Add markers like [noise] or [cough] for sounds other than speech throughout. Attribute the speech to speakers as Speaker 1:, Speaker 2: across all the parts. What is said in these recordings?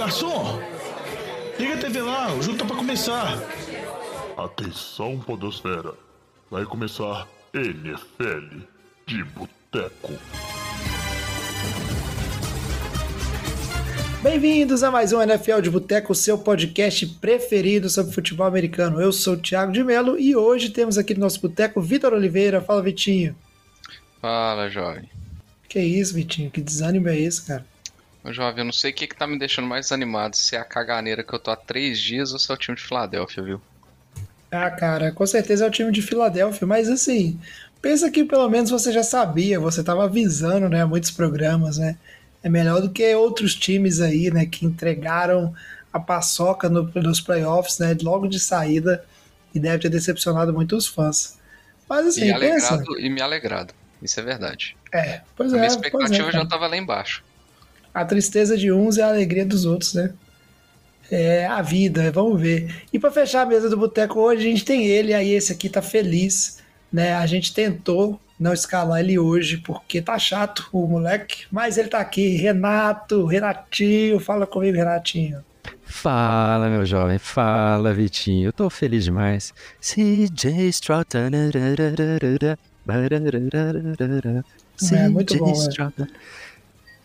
Speaker 1: garçom! Liga a TV lá, o jogo tá pra começar.
Speaker 2: Atenção, Podosfera. Vai começar NFL de Boteco.
Speaker 3: Bem-vindos a mais um NFL de Boteco, seu podcast preferido sobre futebol americano. Eu sou o Thiago de Melo e hoje temos aqui no nosso boteco Vitor Oliveira. Fala, Vitinho.
Speaker 4: Fala, jovem.
Speaker 3: Que isso, Vitinho? Que desânimo é esse, cara?
Speaker 4: Ô, jovem, eu não sei o que, que tá me deixando mais animado, se é a caganeira que eu tô há três dias ou se é o time de Filadélfia, viu?
Speaker 3: Ah, cara, com certeza é o time de Filadélfia, mas assim, pensa que pelo menos você já sabia, você tava avisando, né, muitos programas, né? É melhor do que outros times aí, né, que entregaram a paçoca no, nos playoffs, né, logo de saída e deve ter decepcionado muitos fãs. Mas assim,
Speaker 4: e,
Speaker 3: pensa...
Speaker 4: alegrado, e me alegrado, isso é verdade.
Speaker 3: É, pois
Speaker 4: a
Speaker 3: é.
Speaker 4: minha expectativa
Speaker 3: é,
Speaker 4: já tava lá embaixo.
Speaker 3: A tristeza de uns é a alegria dos outros, né? É a vida, vamos ver. E para fechar a mesa do boteco hoje, a gente tem ele, aí esse aqui tá feliz, né? A gente tentou não escalar ele hoje porque tá chato o moleque, mas ele tá aqui, Renato, Renatinho, fala comigo, Renatinho.
Speaker 5: Fala, meu jovem, fala, Vitinho. Eu tô feliz demais. CJ Stroud.
Speaker 3: É muito bom, é.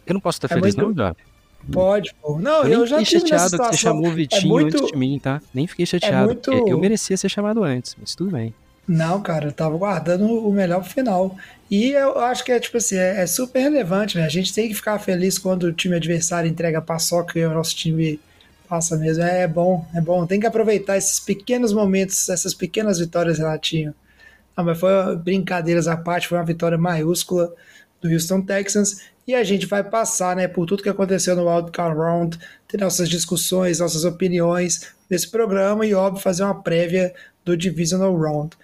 Speaker 5: Eu não posso estar
Speaker 3: É
Speaker 5: feliz,
Speaker 3: muito-
Speaker 5: não, Jovem?
Speaker 3: Pode, pô. Não,
Speaker 5: Eu,
Speaker 3: eu, já
Speaker 5: fiquei chateado que você chamou o Vitinho
Speaker 3: muito-
Speaker 5: antes de mim, tá? Nem fiquei chateado.
Speaker 3: muito-
Speaker 5: porque Eu merecia ser chamado antes, mas tudo bem.
Speaker 3: Não, cara, eu tava guardando o melhor pro final. E eu acho que é tipo assim, é, é super relevante, né? A gente tem que ficar feliz quando o time adversário entrega paçoca e o nosso time passa mesmo. É bom, é bom. Tem que aproveitar esses pequenos momentos, essas pequenas vitórias, Renatinho. Não, mas foi brincadeiras à parte, foi uma vitória maiúscula do Houston Texans. E a gente vai passar né, por tudo que aconteceu no Wildcard Round, ter nossas discussões, nossas opiniões nesse programa e, óbvio, fazer uma prévia do Divisional Round.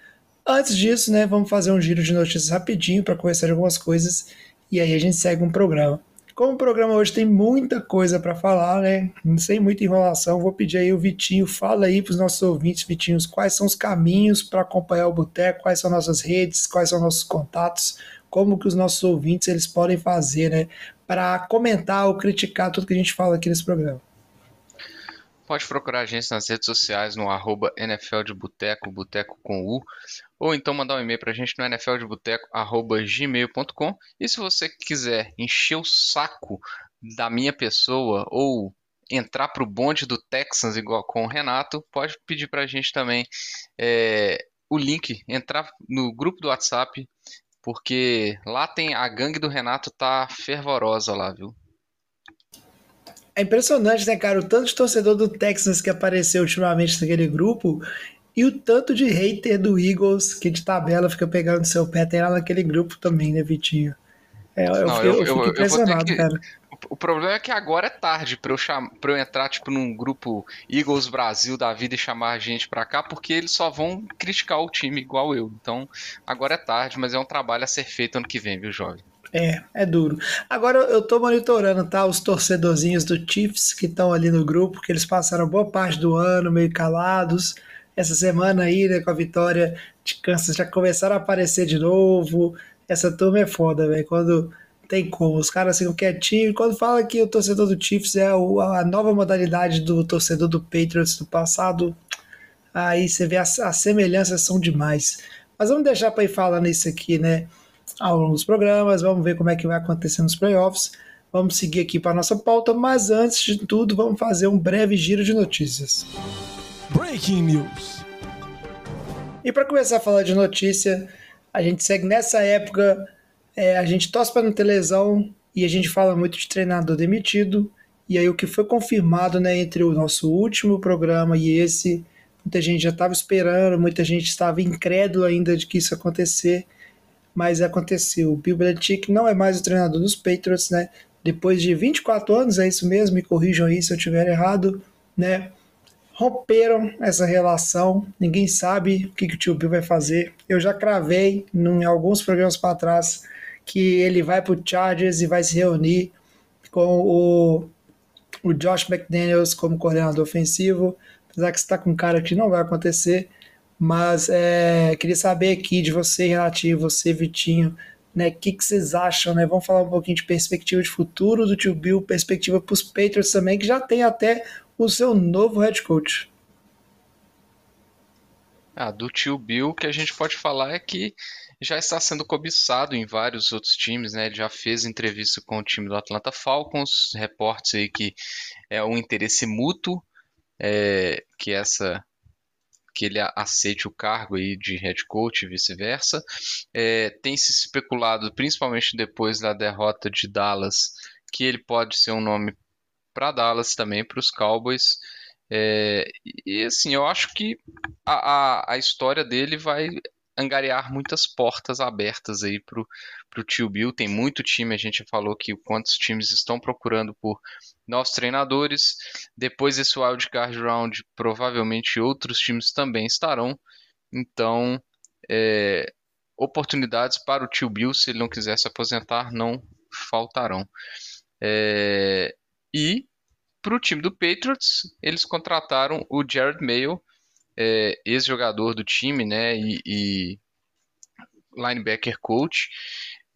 Speaker 3: Antes disso, né, vamos fazer um giro de notícias rapidinho para conhecer algumas coisas e aí a gente segue um programa. Como o programa hoje tem muita coisa para falar, né, sem muita enrolação, vou pedir aí o Vitinho, fala aí para os nossos ouvintes, Vitinhos, quais são os caminhos para acompanhar o Boteco, quais são nossas redes, quais são nossos contatos, como que os nossos ouvintes eles podem fazer, né, para comentar ou criticar tudo que a gente fala aqui nesse programa.
Speaker 4: Pode procurar a gente nas redes sociais no arroba NFL de Boteco, Boteco com U, ou então mandar um e-mail pra gente no nfldeboteco.gmail.com. E se você quiser encher o saco da minha pessoa ou entrar pro bonde do Texans igual com o Renato, pode pedir pra gente também é, o link, entrar no grupo do WhatsApp, porque lá tem a gangue do Renato tá fervorosa lá, viu?
Speaker 3: É impressionante, né, cara? O tanto de torcedor do Texans que apareceu ultimamente naquele grupo e o tanto de hater do Eagles que de tabela fica pegando no seu pé. Tem lá naquele grupo também, né, Vitinho? É, eu,
Speaker 4: Não,
Speaker 3: fico,
Speaker 4: eu-
Speaker 3: eu
Speaker 4: eu-
Speaker 3: fico impressionado,
Speaker 4: que-
Speaker 3: cara.
Speaker 4: O problema é que agora é tarde pra eu, cham... pra eu entrar tipo num grupo Eagles Brasil da vida e chamar a gente pra cá, porque eles só vão criticar o time igual eu. Então, agora é tarde, mas é um trabalho a ser feito ano que vem, viu, jovem?
Speaker 3: É, é duro. Agora eu tô monitorando, tá? Os torcedorzinhos do Chiefs que estão ali no grupo, que eles passaram boa parte do ano meio calados. Essa semana aí, né, com a vitória de Kansas, já começaram a aparecer de novo. Essa turma é foda, velho. Quando tem como, os caras ficam quietinhos. E quando fala que o torcedor do Chiefs é a nova modalidade do torcedor do Patriots do passado, aí você vê as, as semelhanças são demais. Mas vamos deixar para ir falando isso aqui, né? Ao longo dos programas, vamos ver como é que vai acontecer nos playoffs. Vamos seguir aqui para nossa pauta, mas antes de tudo, vamos fazer um breve giro de notícias.
Speaker 1: Breaking News.
Speaker 3: E para começar a falar de notícia, a gente segue nessa época, é, a gente torce para não ter lesão e a gente fala muito de treinador demitido. E aí o que foi confirmado né, entre o nosso último programa e esse, muita gente já estava esperando, muita gente estava incrédulo ainda de que isso acontecer, mas aconteceu. O Bill Belichick não é mais o treinador dos Patriots, né? Depois de 24 anos, é isso mesmo, me corrijam aí se eu estiver errado, né? romperam essa relação. Ninguém sabe o que, que o tio Bill vai fazer. Eu já cravei em alguns programas para trás que ele vai para o Chargers e vai se reunir com o, o Josh McDaniels como coordenador ofensivo. Apesar que está com cara que não vai acontecer. Mas é, queria saber aqui de você, Renatinho, você, Vitinho, né? O que, que vocês acham, né? Vamos falar um pouquinho de perspectiva de futuro do tio Bill, perspectiva para os Patriots também, que já tem até o seu novo head coach.
Speaker 4: Ah, do tio Bill, que a gente pode falar é que já está sendo cobiçado em vários outros times, né? Ele já fez entrevista com o time do Atlanta Falcons, reportes aí que é um interesse mútuo, é, que essa que ele aceite o cargo aí de head coach e vice-versa. É, tem se especulado, principalmente depois da derrota de Dallas, que ele pode ser um nome para Dallas também, para os Cowboys. É, e assim, eu acho que a, a, a história dele vai angariar muitas portas abertas aí pro, pro tio Bill. Tem muito time, a gente falou que quantos times estão procurando por novos treinadores. Depois desse wildcard round, provavelmente outros times também estarão. Então, é, oportunidades para o tio Bill, se ele não quiser se aposentar, não faltarão. É, e para o time do Patriots, eles contrataram o Jared Mayo, é, ex-jogador do time, né, e, e linebacker coach.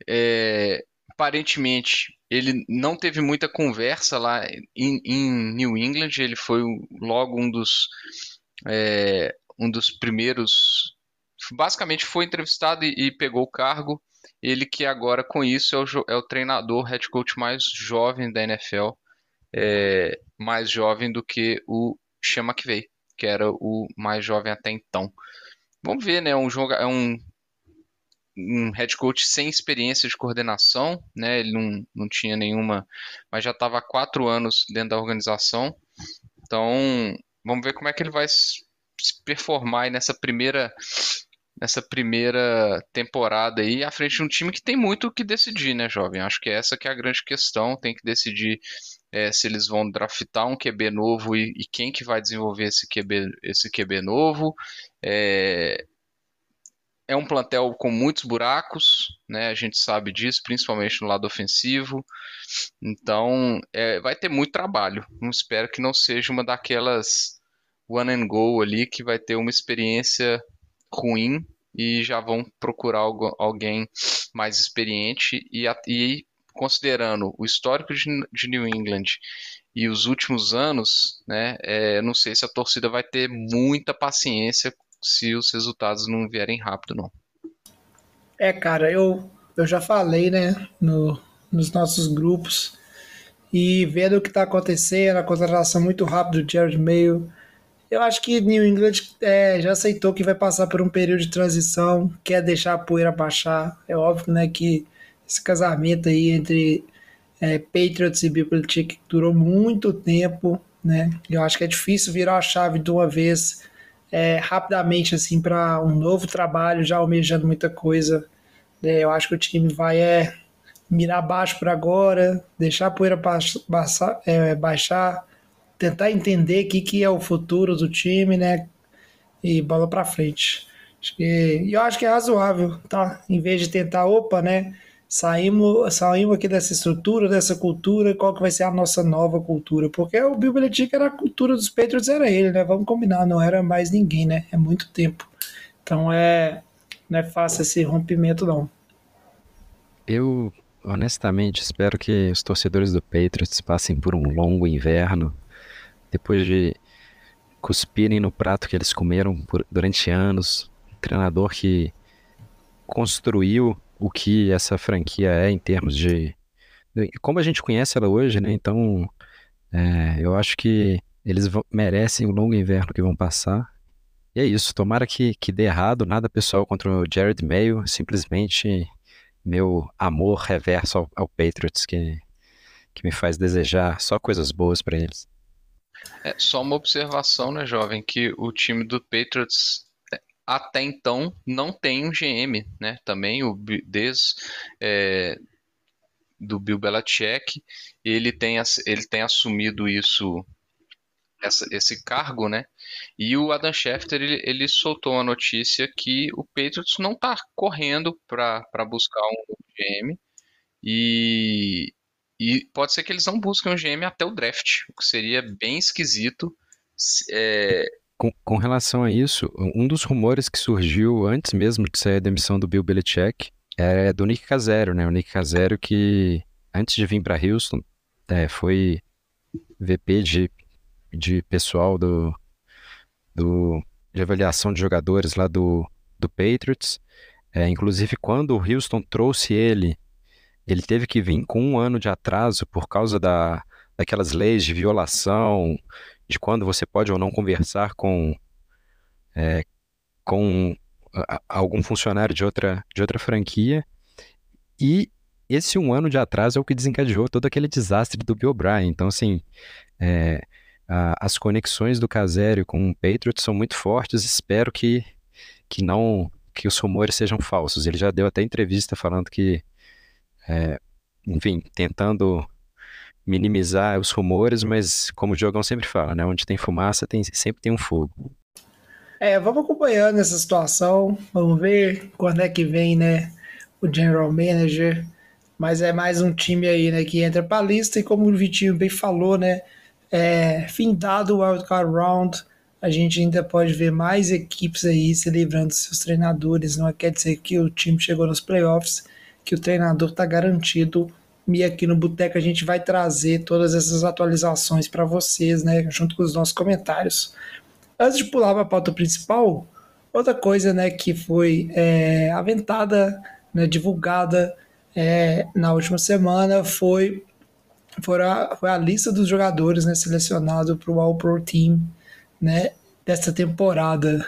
Speaker 4: É, aparentemente, ele não teve muita conversa lá em, New England, ele foi logo um dos, é, um dos primeiros. Basicamente, foi entrevistado e, e, pegou o cargo. Ele que agora, com isso, é o, é o treinador, head coach mais jovem da NFL, é, mais jovem do que o Sean McVay que era o mais jovem até então. Vamos ver, né? Um jogo, é um, um head coach sem experiência de coordenação, né? Ele não, não tinha nenhuma, mas já estava há quatro anos dentro da organização. Então, vamos ver como é que ele vai se performar nessa primeira nessa primeira temporada aí à frente de um time que tem muito o que decidir, né, jovem? Acho que essa que é a grande questão, tem que decidir é, se eles vão draftar um QB novo e, e, quem que vai desenvolver esse QB, esse QB novo. É, é um plantel com muitos buracos, né? A gente sabe disso, principalmente no lado ofensivo. Então, é, vai ter muito trabalho. Espero que não seja uma daquelas one and go ali que vai ter uma experiência ruim e já vão procurar alguém mais experiente e, e considerando o histórico de, de New England e os últimos anos, né, é, não sei se a torcida vai ter muita paciência se os resultados não vierem rápido, não.
Speaker 3: É, cara, eu, eu já falei, né, no, nos nossos grupos, e vendo o que está acontecendo, a contratação muito rápida do Jared Mayo, eu acho que New England é, já aceitou que vai passar por um período de transição, quer deixar a poeira baixar. É óbvio, né, que esse casamento aí entre é, Patriots e Belichick durou muito tempo, né? Eu acho que é difícil virar a chave de uma vez é, rapidamente assim para um novo trabalho, já almejando muita coisa. É, eu acho que o time vai é, mirar baixo por agora, deixar a poeira baixar, é, baixar tentar entender o que, que é o futuro do time, né? E bola para frente. Que, eu acho que é razoável, tá? Em vez de tentar, opa, né? Saímos, saímos aqui dessa estrutura, dessa cultura, qual que vai ser a nossa nova cultura? Porque o Bill Belichick era a cultura dos Patriots, era ele, né? Vamos combinar, não era mais ninguém, né? É muito tempo. Então é não é fácil esse rompimento, não.
Speaker 5: Eu, honestamente, espero que os torcedores do Patriots passem por um longo inverno, depois de cuspirem no prato que eles comeram por, durante anos. Um treinador que construiu o que essa franquia é em termos de. Como a gente conhece ela hoje, né? Então, é, eu acho que eles merecem o longo inverno que vão passar. E é isso. Tomara que, que dê errado. Nada pessoal contra o Jared Mayo. Simplesmente meu amor reverso ao, ao Patriots que, que me faz desejar só coisas boas para eles.
Speaker 4: É só uma observação, né, jovem, que o time do Patriots até então não tem um GM, né? Também o des é, do Bill Belichick, ele tem ele tem assumido isso essa, esse cargo, né? E o Adam Schefter ele, ele soltou a notícia que o Patriots não está correndo para buscar um GM e, e pode ser que eles não busquem um GM até o draft, o que seria bem esquisito. É,
Speaker 5: com, com, relação a isso, um dos rumores que surgiu antes mesmo de sair a demissão do Bill Belichick é do Nick Casério, né? O Nick Casério que, antes de vir para Houston, é, foi VP de, de pessoal do, do, de avaliação de jogadores lá do, do Patriots. É, inclusive, quando o Houston trouxe ele, ele teve que vir com um ano de atraso por causa da, daquelas leis de violação, de quando você pode ou não conversar com, é, com algum funcionário de outra, de outra franquia. E esse um ano de atraso é o que desencadeou todo aquele desastre do Bill O'Brien. Então, assim, é, a, as conexões do Casério com o Patriots são muito fortes. Espero que, que não que os rumores sejam falsos. Ele já deu até entrevista falando que, é, enfim, tentando minimizar os rumores, mas como o Diogão sempre fala, né? Onde tem fumaça, tem, sempre tem um fogo.
Speaker 3: É, vamos acompanhando essa situação, vamos ver quando é que vem, né, o General Manager, mas é mais um time aí, né, que entra para a lista e como o Vitinho bem falou, né, é, findado o Wildcard Round, a gente ainda pode ver mais equipes aí se livrando dos seus treinadores, não quer dizer que o time chegou nos playoffs, que o treinador está garantido e aqui no Boteco a gente vai trazer todas essas atualizações para vocês, né, junto com os nossos comentários. Antes de pular para a pauta principal, outra coisa né, que foi é, aventada, né, divulgada é, na última semana foi, foi, a, foi a lista dos jogadores né, selecionados para o All-Pro Team né, dessa temporada.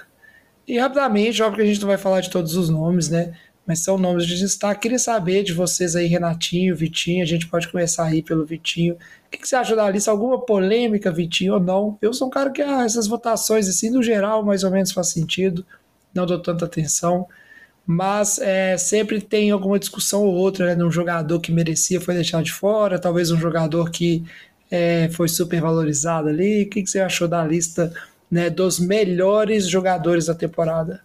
Speaker 3: E rapidamente, óbvio que a gente não vai falar de todos os nomes, né? Mas são nomes de destaque. Queria saber de vocês aí, Renatinho, Vitinho. A gente pode começar aí pelo Vitinho. O que, que você acha da lista? Alguma polêmica, Vitinho, ou não? Eu sou um cara que ah, essas votações, assim, no geral, mais ou menos faz sentido. Não dou tanta atenção. Mas é, sempre tem alguma discussão ou outra, né? um jogador que merecia foi deixado de fora, talvez um jogador que é, foi super valorizado ali. O que, que você achou da lista né, dos melhores jogadores da temporada?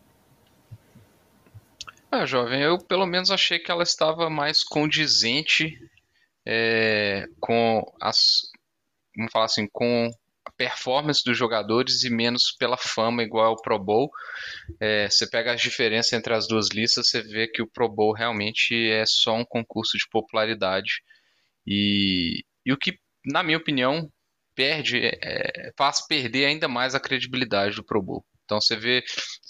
Speaker 4: Ah, jovem, eu pelo menos achei que ela estava mais condizente é, com as, vamos falar assim, com a performance dos jogadores e menos pela fama igual ao Pro Bowl. É, você pega as diferenças entre as duas listas, você vê que o Pro Bowl realmente é só um concurso de popularidade e, e o que, na minha opinião, perde, é, faz perder ainda mais a credibilidade do Pro Bowl. Então você vê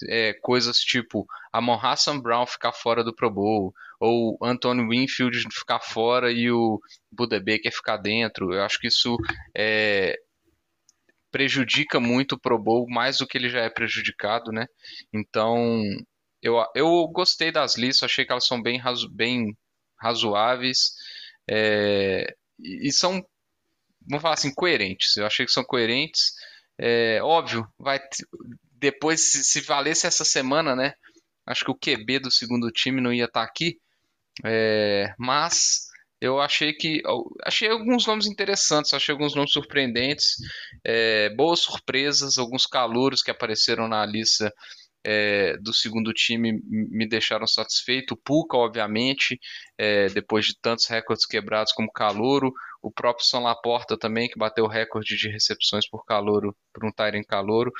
Speaker 4: é, coisas tipo Amon Hassan Brown ficar fora do Pro Bowl, ou Anthony Winfield ficar fora e o Buda Baker ficar dentro. Eu acho que isso é, prejudica muito o Pro Bowl, mais do que ele já é prejudicado, né? Então, eu, eu gostei das listas, achei que elas são bem, razo, bem razoáveis é, e, e são, vamos falar assim, coerentes. Eu achei que são coerentes. É, óbvio, vai depois, se, se, valesse essa semana, né? Acho que o QB do segundo time não ia estar tá aqui. É, mas eu achei que. Achei alguns nomes interessantes, achei alguns nomes surpreendentes. É, boas surpresas, alguns calouros que apareceram na lista é, do segundo time me deixaram satisfeito. O Puka, obviamente, é, depois de tantos recordes quebrados como calouro. O próprio São Laporta também, que bateu o recorde de recepções por calouro, por um Tyrant calouro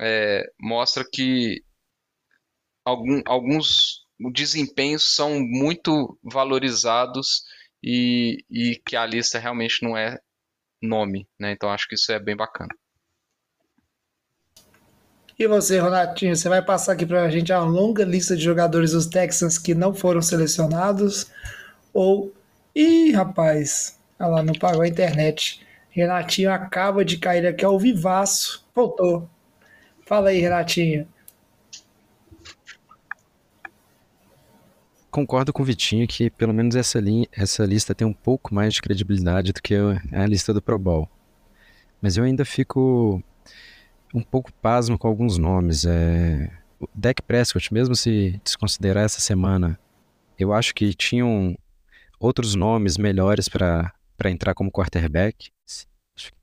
Speaker 4: é, mostra que algum, alguns desempenhos são muito valorizados e, e que a lista realmente não é nome, né? Então acho que isso é bem bacana.
Speaker 3: E você, Ronatinho, você vai passar aqui para a gente a longa lista de jogadores dos Texans que não foram selecionados? Ou. Ih, rapaz, olha lá, não pagou a internet. Renatinho acaba de cair aqui ao vivaço. Voltou. Fala aí, Renatinho.
Speaker 5: Concordo com o Vitinho que pelo menos essa, linha, essa lista tem um pouco mais de credibilidade do que a lista do Pro Bowl. Mas eu ainda fico um pouco pasmo com alguns nomes. É... O Dak Prescott, mesmo se desconsiderar essa semana, eu acho que tinham outros nomes melhores para entrar como quarterback.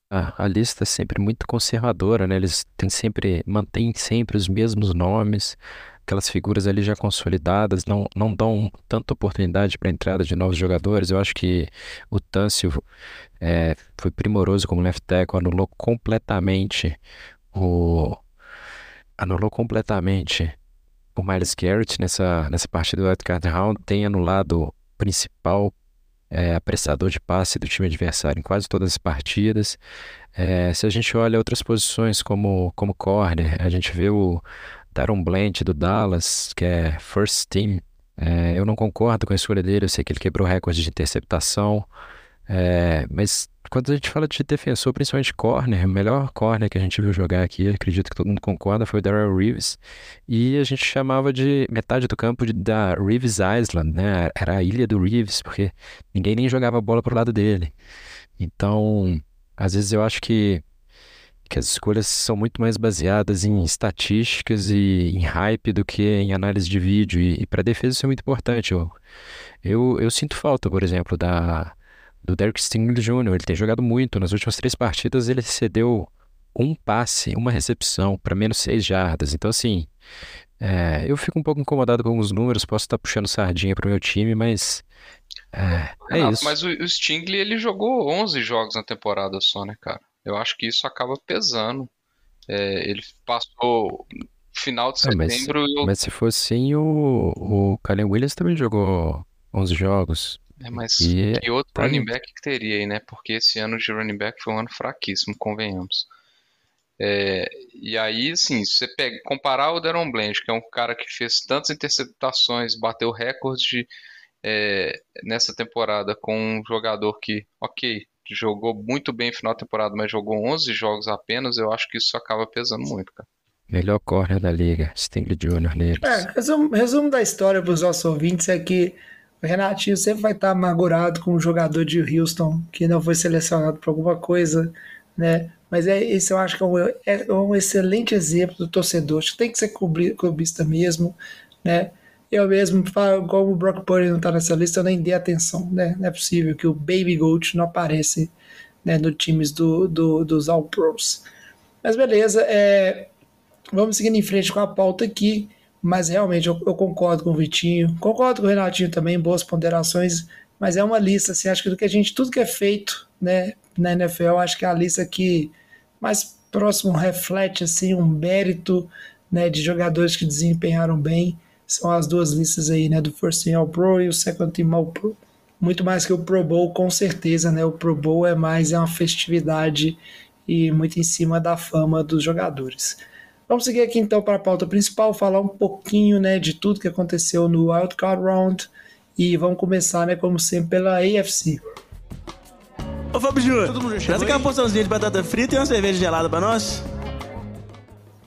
Speaker 5: A, a lista é sempre muito conservadora, né? Eles têm sempre, mantêm sempre os mesmos nomes, aquelas figuras ali já consolidadas, não, não dão tanta oportunidade para a entrada de novos jogadores. Eu acho que o Tâncio é, foi primoroso como left tackle, anulou completamente o anulou completamente o Miles Garrett nessa, nessa partida do Wildcard Round tem anulado o principal é, apressador de passe do time adversário em quase todas as partidas. É, se a gente olha outras posições como, como corner, a gente vê o Daron Blanch do Dallas, que é first team. É, eu não concordo com a escolha dele, eu sei que ele quebrou recorde de interceptação, é, mas quando a gente fala de defensor, principalmente corner, o melhor corner que a gente viu jogar aqui, acredito que todo mundo concorda, foi o Darrell Reeves. E a gente chamava de metade do campo de, da Reeves Island, né? Era a ilha do Reeves, porque ninguém nem jogava bola pro lado dele. Então, às vezes eu acho que, que as escolhas são muito mais baseadas em estatísticas e em hype do que em análise de vídeo. E, e para defesa isso é muito importante. Eu, eu, eu sinto falta, por exemplo, da do Derek Stingley Jr. Ele tem jogado muito. Nas últimas três partidas ele cedeu um passe, uma recepção para menos seis jardas. Então, assim, é, eu fico um pouco incomodado com os números. Posso estar puxando sardinha para o meu time, mas é, é
Speaker 4: Não,
Speaker 5: isso.
Speaker 4: Mas o, o Stingley ele jogou 11 jogos na temporada só, né, cara? Eu acho que isso acaba pesando. É, ele passou final de
Speaker 5: Ah, mas,
Speaker 4: setembro eu
Speaker 5: mas se fosse assim, o, o Kylen Williams também jogou 11 jogos.
Speaker 4: É, mas
Speaker 5: E
Speaker 4: que outro
Speaker 5: tá
Speaker 4: running back que teria aí, né? Porque esse ano de running back foi um ano fraquíssimo, convenhamos. É, e aí, assim, se você pega, comparar o Deron Blanche, que é um cara que fez tantas interceptações, bateu recordes de, é, nessa temporada com um jogador que, ok, jogou muito bem no final da temporada, mas jogou 11 jogos apenas, eu acho que isso acaba pesando muito, cara.
Speaker 5: Melhor corner da liga, Stingley Jr. neles.
Speaker 3: É, resumo, resumo da história para os nossos ouvintes é que o Renatinho sempre vai estar amargurado com um jogador de Houston que não foi selecionado por alguma coisa, né? Mas é, esse eu acho que é um, é um excelente exemplo do torcedor. Acho que tem que ser clubi- clubista mesmo, né? Eu mesmo, como o Brock Purdy não está nessa lista, eu nem dei atenção, né? Não é possível que o Baby Goat não aparece né, no times do, do, dos All Pros. Mas beleza, é, Vamos seguindo em frente com a pauta aqui, mas realmente eu, eu concordo com o Vitinho, concordo com o Renatinho também, boas ponderações, mas é uma lista, assim, acho que do que a gente, tudo que é feito, né, na NFL, acho que é a lista que mais próximo reflete, assim, um mérito, né, de jogadores que desempenharam bem, são as duas listas aí, né, do First Team All Pro e o Second Team All Pro. Muito mais que o Pro Bowl, com certeza, né, o Pro Bowl é mais, é uma festividade e muito em cima da fama dos jogadores. Vamos seguir aqui então para a pauta principal, falar um pouquinho né, de tudo que aconteceu no Wild Card Round e vamos começar, né, como sempre, pela AFC.
Speaker 6: Ô Fábio Júnior,
Speaker 1: Todo mundo já
Speaker 6: traz aquela
Speaker 1: aí?
Speaker 6: porçãozinha de batata frita e uma cerveja gelada pra nós.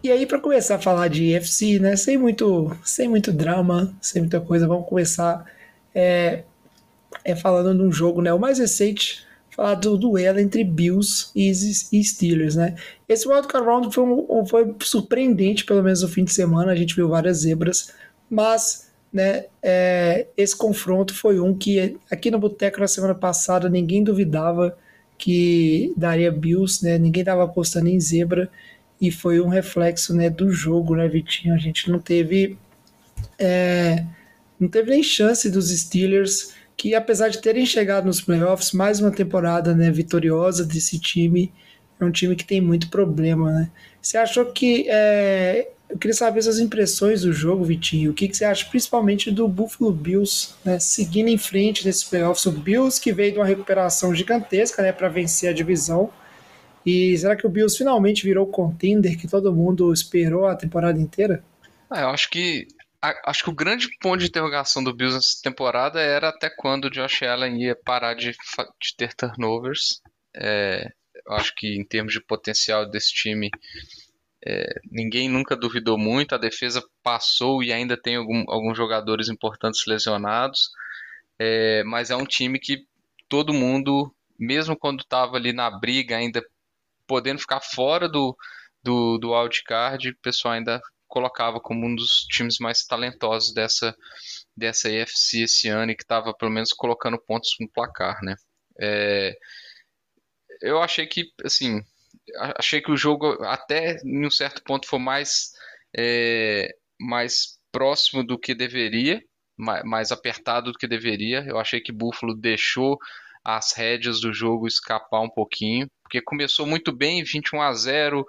Speaker 3: E aí, para começar a falar de AFC, né, sem muito, sem muito drama, sem muita coisa, vamos começar é, é falando de um jogo, né, o mais recente, falar do duelo entre Bills e, e Steelers, né. Esse Wild Card Round foi, um- foi surpreendente, pelo menos no fim de semana, a gente viu várias zebras, mas né, é, esse confronto foi um que aqui no Boteco na semana passada ninguém duvidava que daria Bills, né, ninguém estava apostando em zebra, e foi um reflexo né, do jogo, né, Vitinho? A gente não teve é, não teve nem chance dos Steelers, que apesar de terem chegado nos playoffs, mais uma temporada né, vitoriosa desse time, é um time que tem muito problema, né? Você achou que é, eu queria saber suas impressões do jogo, Vitinho. O que, que você acha, principalmente do Buffalo Bills, né, seguindo em frente nesses playoffs? O Bills que veio de uma recuperação gigantesca, né, para vencer a divisão. E será que o Bills finalmente virou o contender que todo mundo esperou a temporada inteira?
Speaker 4: Ah, eu acho que a- acho que o grande ponto de interrogação do Bills nessa temporada era até quando o Josh Allen ia parar de, de ter turnovers. É, acho que em termos de potencial desse time, é, ninguém nunca duvidou muito. A defesa passou e ainda tem algum- alguns jogadores importantes lesionados. É, mas é um time que todo mundo, mesmo quando estava ali na briga, ainda podendo ficar fora do, do, do wildcard, o pessoal ainda colocava como um dos times mais talentosos dessa, dessa AFC esse ano e que estava pelo menos colocando pontos no placar, né? É, eu achei que, assim, achei que o jogo até em um certo ponto foi mais, é, mais próximo do que deveria, ma- mais apertado do que deveria. Eu achei que Buffalo deixou as rédeas do jogo escapar um pouquinho, porque começou muito bem, 21 a 0,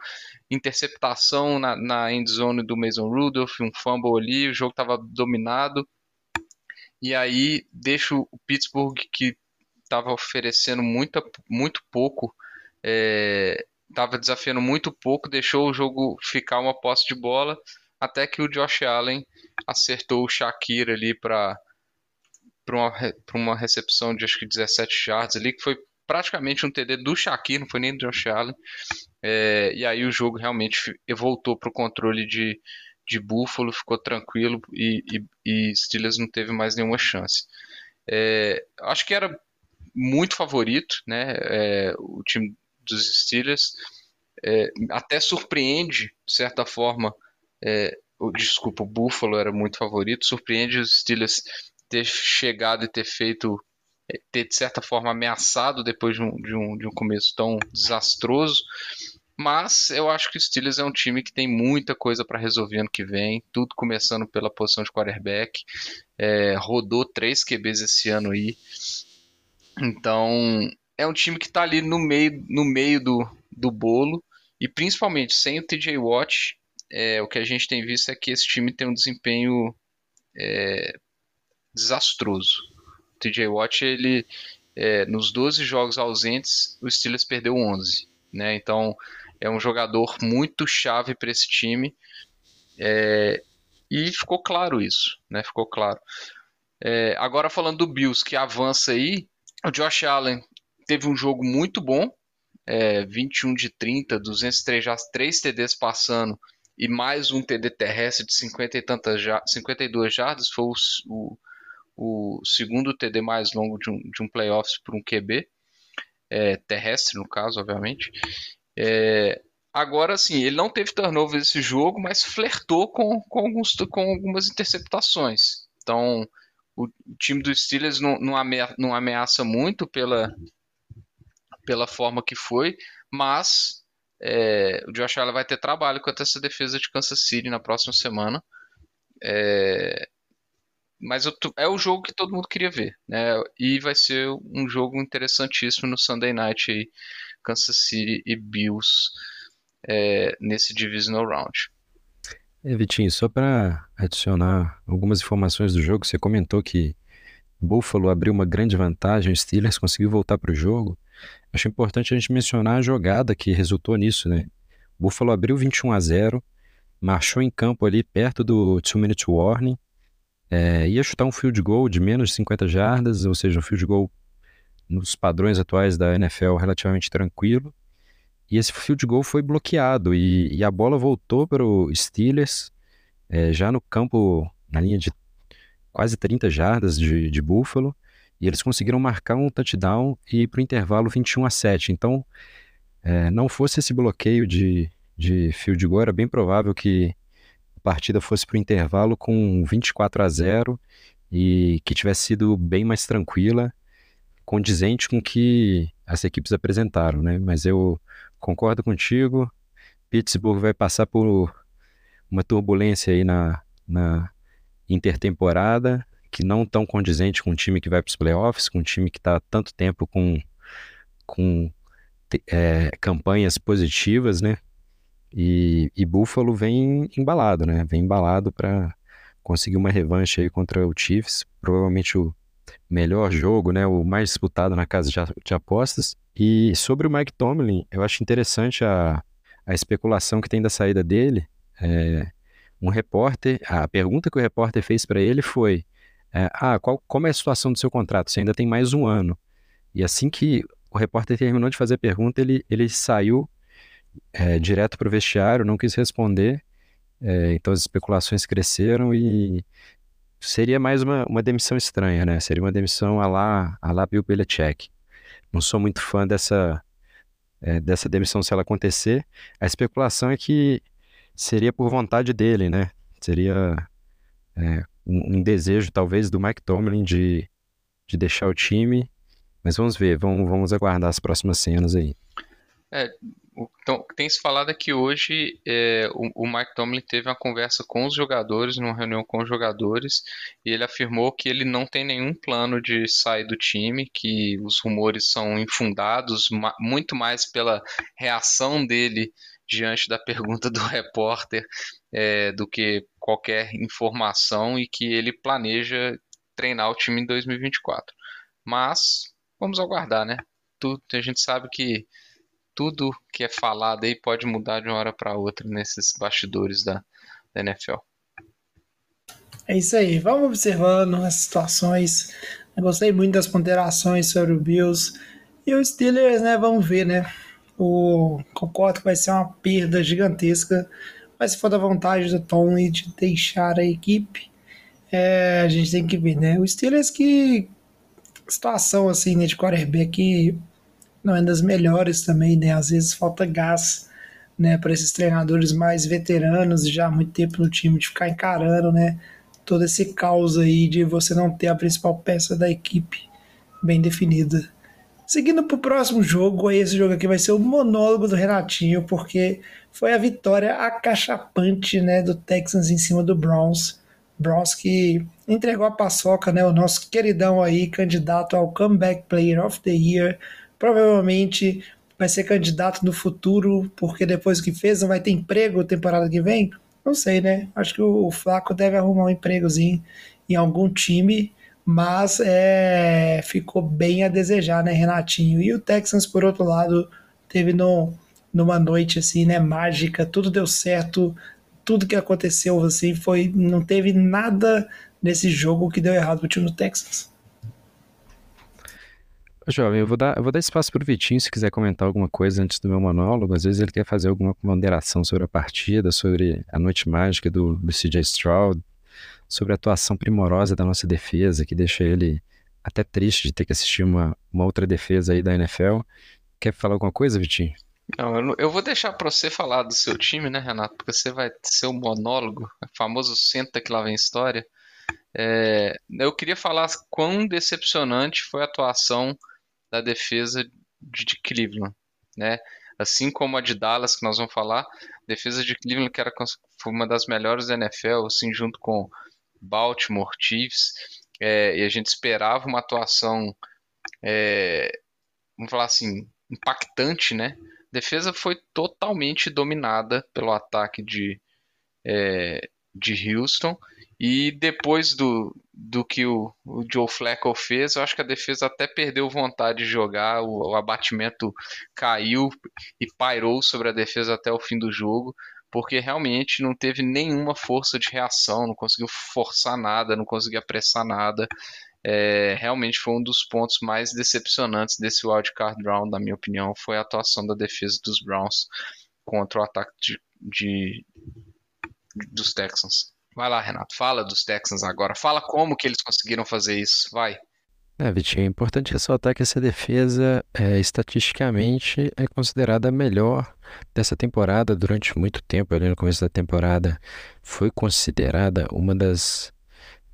Speaker 4: interceptação na, na end zone do Mason Rudolph, um fumble ali, o jogo estava dominado. E aí deixa o Pittsburgh que estava oferecendo muita, muito pouco, estava é, desafiando muito pouco, deixou o jogo ficar uma posse de bola, até que o Josh Allen acertou o Shakir ali para uma, uma recepção de acho que 17 yards ali, que foi praticamente um TD do Shakir, não foi nem do Josh Allen. É, e aí o jogo realmente voltou para o controle de, de Buffalo, ficou tranquilo e, e, e Steelers não teve mais nenhuma chance. É, acho que era muito favorito, né? É, o time dos Steelers é, até surpreende, de certa forma. É, o, desculpa, o Buffalo era muito favorito. Surpreende os Steelers ter chegado e ter feito, ter de certa forma ameaçado depois de um, de um, de um começo tão desastroso. Mas eu acho que o Steelers é um time que tem muita coisa para resolver ano que vem, tudo começando pela posição de quarterback. É, rodou três QBs esse ano aí. Então, é um time que está ali no meio, no meio do, do bolo. E principalmente sem o TJ Watt, é, o que a gente tem visto é que esse time tem um desempenho é, desastroso. TJ Watt, ele, é, nos 12 jogos ausentes, o Steelers perdeu 11. Né? Então, é um jogador muito chave para esse time. É, e ficou claro isso, né? Ficou claro. É, agora falando do Bills, que avança aí, o Josh Allen teve um jogo muito bom, é, 21 de 30, 203 já 3 TDs passando e mais um TD terrestre de 50 e tantas, 52 jardas, foi o, o, o, segundo TD mais longo de um, de um playoffs por um QB, é, terrestre no caso, obviamente. É, agora sim, ele não teve turnover esse jogo, mas flertou com, com, alguns, com algumas interceptações. Então, o, time dos Steelers não, não, ameaça, não ameaça muito pela, pela forma que foi, mas é, o Josh Allen vai ter trabalho contra essa defesa de Kansas City na próxima semana. É, mas é o jogo que todo mundo queria ver, né? E vai ser um jogo interessantíssimo no Sunday Night aí, Kansas City e Bills é, nesse divisional round.
Speaker 5: É, Vitinho, só para adicionar algumas informações do jogo, você comentou que Buffalo abriu uma grande vantagem, o Steelers conseguiu voltar para o jogo. Acho importante a gente mencionar a jogada que resultou nisso, né? Buffalo abriu 21 a 0, marchou em campo ali perto do 2 minute warning, é, ia chutar um field goal de menos de 50 jardas, ou seja, um field goal nos padrões atuais da NFL relativamente tranquilo. E esse field goal foi bloqueado e, e a bola voltou para o Steelers, é, já no campo, na linha de quase 30 jardas de, de Buffalo, e eles conseguiram marcar um touchdown e ir para o intervalo 21 a 7. Então, é, não fosse esse bloqueio de, de field goal, era bem provável que a partida fosse para o intervalo com 24 a 0 e que tivesse sido bem mais tranquila, condizente com o que as equipes apresentaram, né? Mas eu concordo contigo. Pittsburgh vai passar por uma turbulência aí na, na intertemporada, que não tão condizente com um time que vai para os playoffs, com um time que está tanto tempo com, com é, campanhas positivas, né? E, e Buffalo vem embalado, né? Vem embalado para conseguir uma revanche aí contra o Chiefs, provavelmente o melhor jogo, né? O mais disputado na casa de, de apostas. E sobre o Mike Tomlin, eu acho interessante a, a especulação que tem da saída dele. É, um repórter, a pergunta que o repórter fez para ele foi: é, Ah, qual, como é a situação do seu contrato? Você ainda tem mais um ano. E assim que o repórter terminou de fazer a pergunta, ele, ele saiu é, direto para o vestiário, não quis responder. É, então as especulações cresceram e seria mais uma, uma demissão estranha, né? Seria uma demissão a lá, a lá Bill Belichick. Não sou muito fã dessa, é, dessa demissão se ela acontecer. A especulação é que seria por vontade dele, né? Seria é, um, um, desejo, talvez, do Mike Tomlin de, de deixar o time. Mas vamos ver, vamos, vamos aguardar as próximas cenas aí.
Speaker 4: É, então, tem se falado que hoje é, o, o Mike Tomlin teve uma conversa com os jogadores, numa reunião com os jogadores, e ele afirmou que ele não tem nenhum plano de sair do time, que os rumores são infundados, ma muito mais pela reação dele diante da pergunta do [laughs] repórter é, do que qualquer informação e que ele planeja treinar o time em 2024. Mas vamos aguardar, né? Tudo, a gente sabe que tudo que é falado aí pode mudar de uma hora para outra nesses bastidores da, da NFL.
Speaker 3: É isso aí, vamos observando as situações. Eu gostei muito das ponderações sobre o Bills e os Steelers, né? Vamos ver, né? O concordo que vai ser uma perda gigantesca, mas se for da vontade do Tony de deixar a equipe, é, a gente tem que ver, né? O Steelers que situação assim, né, de quarterback não é das melhores também, né? Às vezes falta gás, né, para esses treinadores mais veteranos, já há muito tempo no time, de ficar encarando, né, todo esse caos aí de você não ter a principal peça da equipe bem definida. Seguindo para o próximo jogo, aí esse jogo aqui vai ser o monólogo do Renatinho, porque foi a vitória acachapante né, do Texans em cima do Browns. Browns que entregou a paçoca, né, o nosso queridão aí, candidato ao Comeback Player of the Year, provavelmente vai ser candidato no futuro, porque depois que fez não vai ter emprego temporada que vem? Não sei, né? Acho que o Flaco deve arrumar um empregozinho em algum time, mas é, ficou bem a desejar, né, Renatinho? E o Texans, por outro lado, teve no, numa noite assim, né, mágica, tudo deu certo, tudo que aconteceu assim foi, não teve nada nesse jogo que deu errado pro time do Texas.
Speaker 5: Jovem, eu vou dar, eu vou dar espaço para o Vitinho se quiser comentar alguma coisa antes do meu monólogo. Às vezes ele quer fazer alguma ponderação sobre a partida, sobre a noite mágica do, do CJ Stroud, sobre a atuação primorosa da nossa defesa, que deixa ele até triste de ter que assistir uma, uma outra defesa aí da NFL. Quer falar alguma coisa, Vitinho?
Speaker 4: Não, eu vou deixar para você falar do seu time, né, Renato? Porque você vai ser o monólogo, o famoso senta que lá vem história. É, eu queria falar quão decepcionante foi a atuação da defesa de Cleveland, né? Assim como a de Dallas, que nós vamos falar, defesa de Cleveland, que era foi uma das melhores da NFL, assim, junto com Baltimore, Chiefs, é, e a gente esperava uma atuação, é, vamos falar assim, impactante, né? A defesa foi totalmente dominada pelo ataque de, é, de Houston, e depois do, do que o, o Joe Flacco fez, eu acho que a defesa até perdeu vontade de jogar, o, o abatimento caiu e pairou sobre a defesa até o fim do jogo, porque realmente não teve nenhuma força de reação, não conseguiu forçar nada, não conseguiu apressar nada. É, realmente foi um dos pontos mais decepcionantes desse wildcard round, na minha opinião, foi a atuação da defesa dos Browns contra o ataque de, de dos Texans. Vai lá, Renato, fala dos Texans agora. Fala como que eles conseguiram fazer isso. Vai.
Speaker 5: É, Vitinho, é importante ressaltar que essa defesa, é, estatisticamente, é considerada a melhor dessa temporada durante muito tempo. Ali no começo da temporada, foi considerada uma das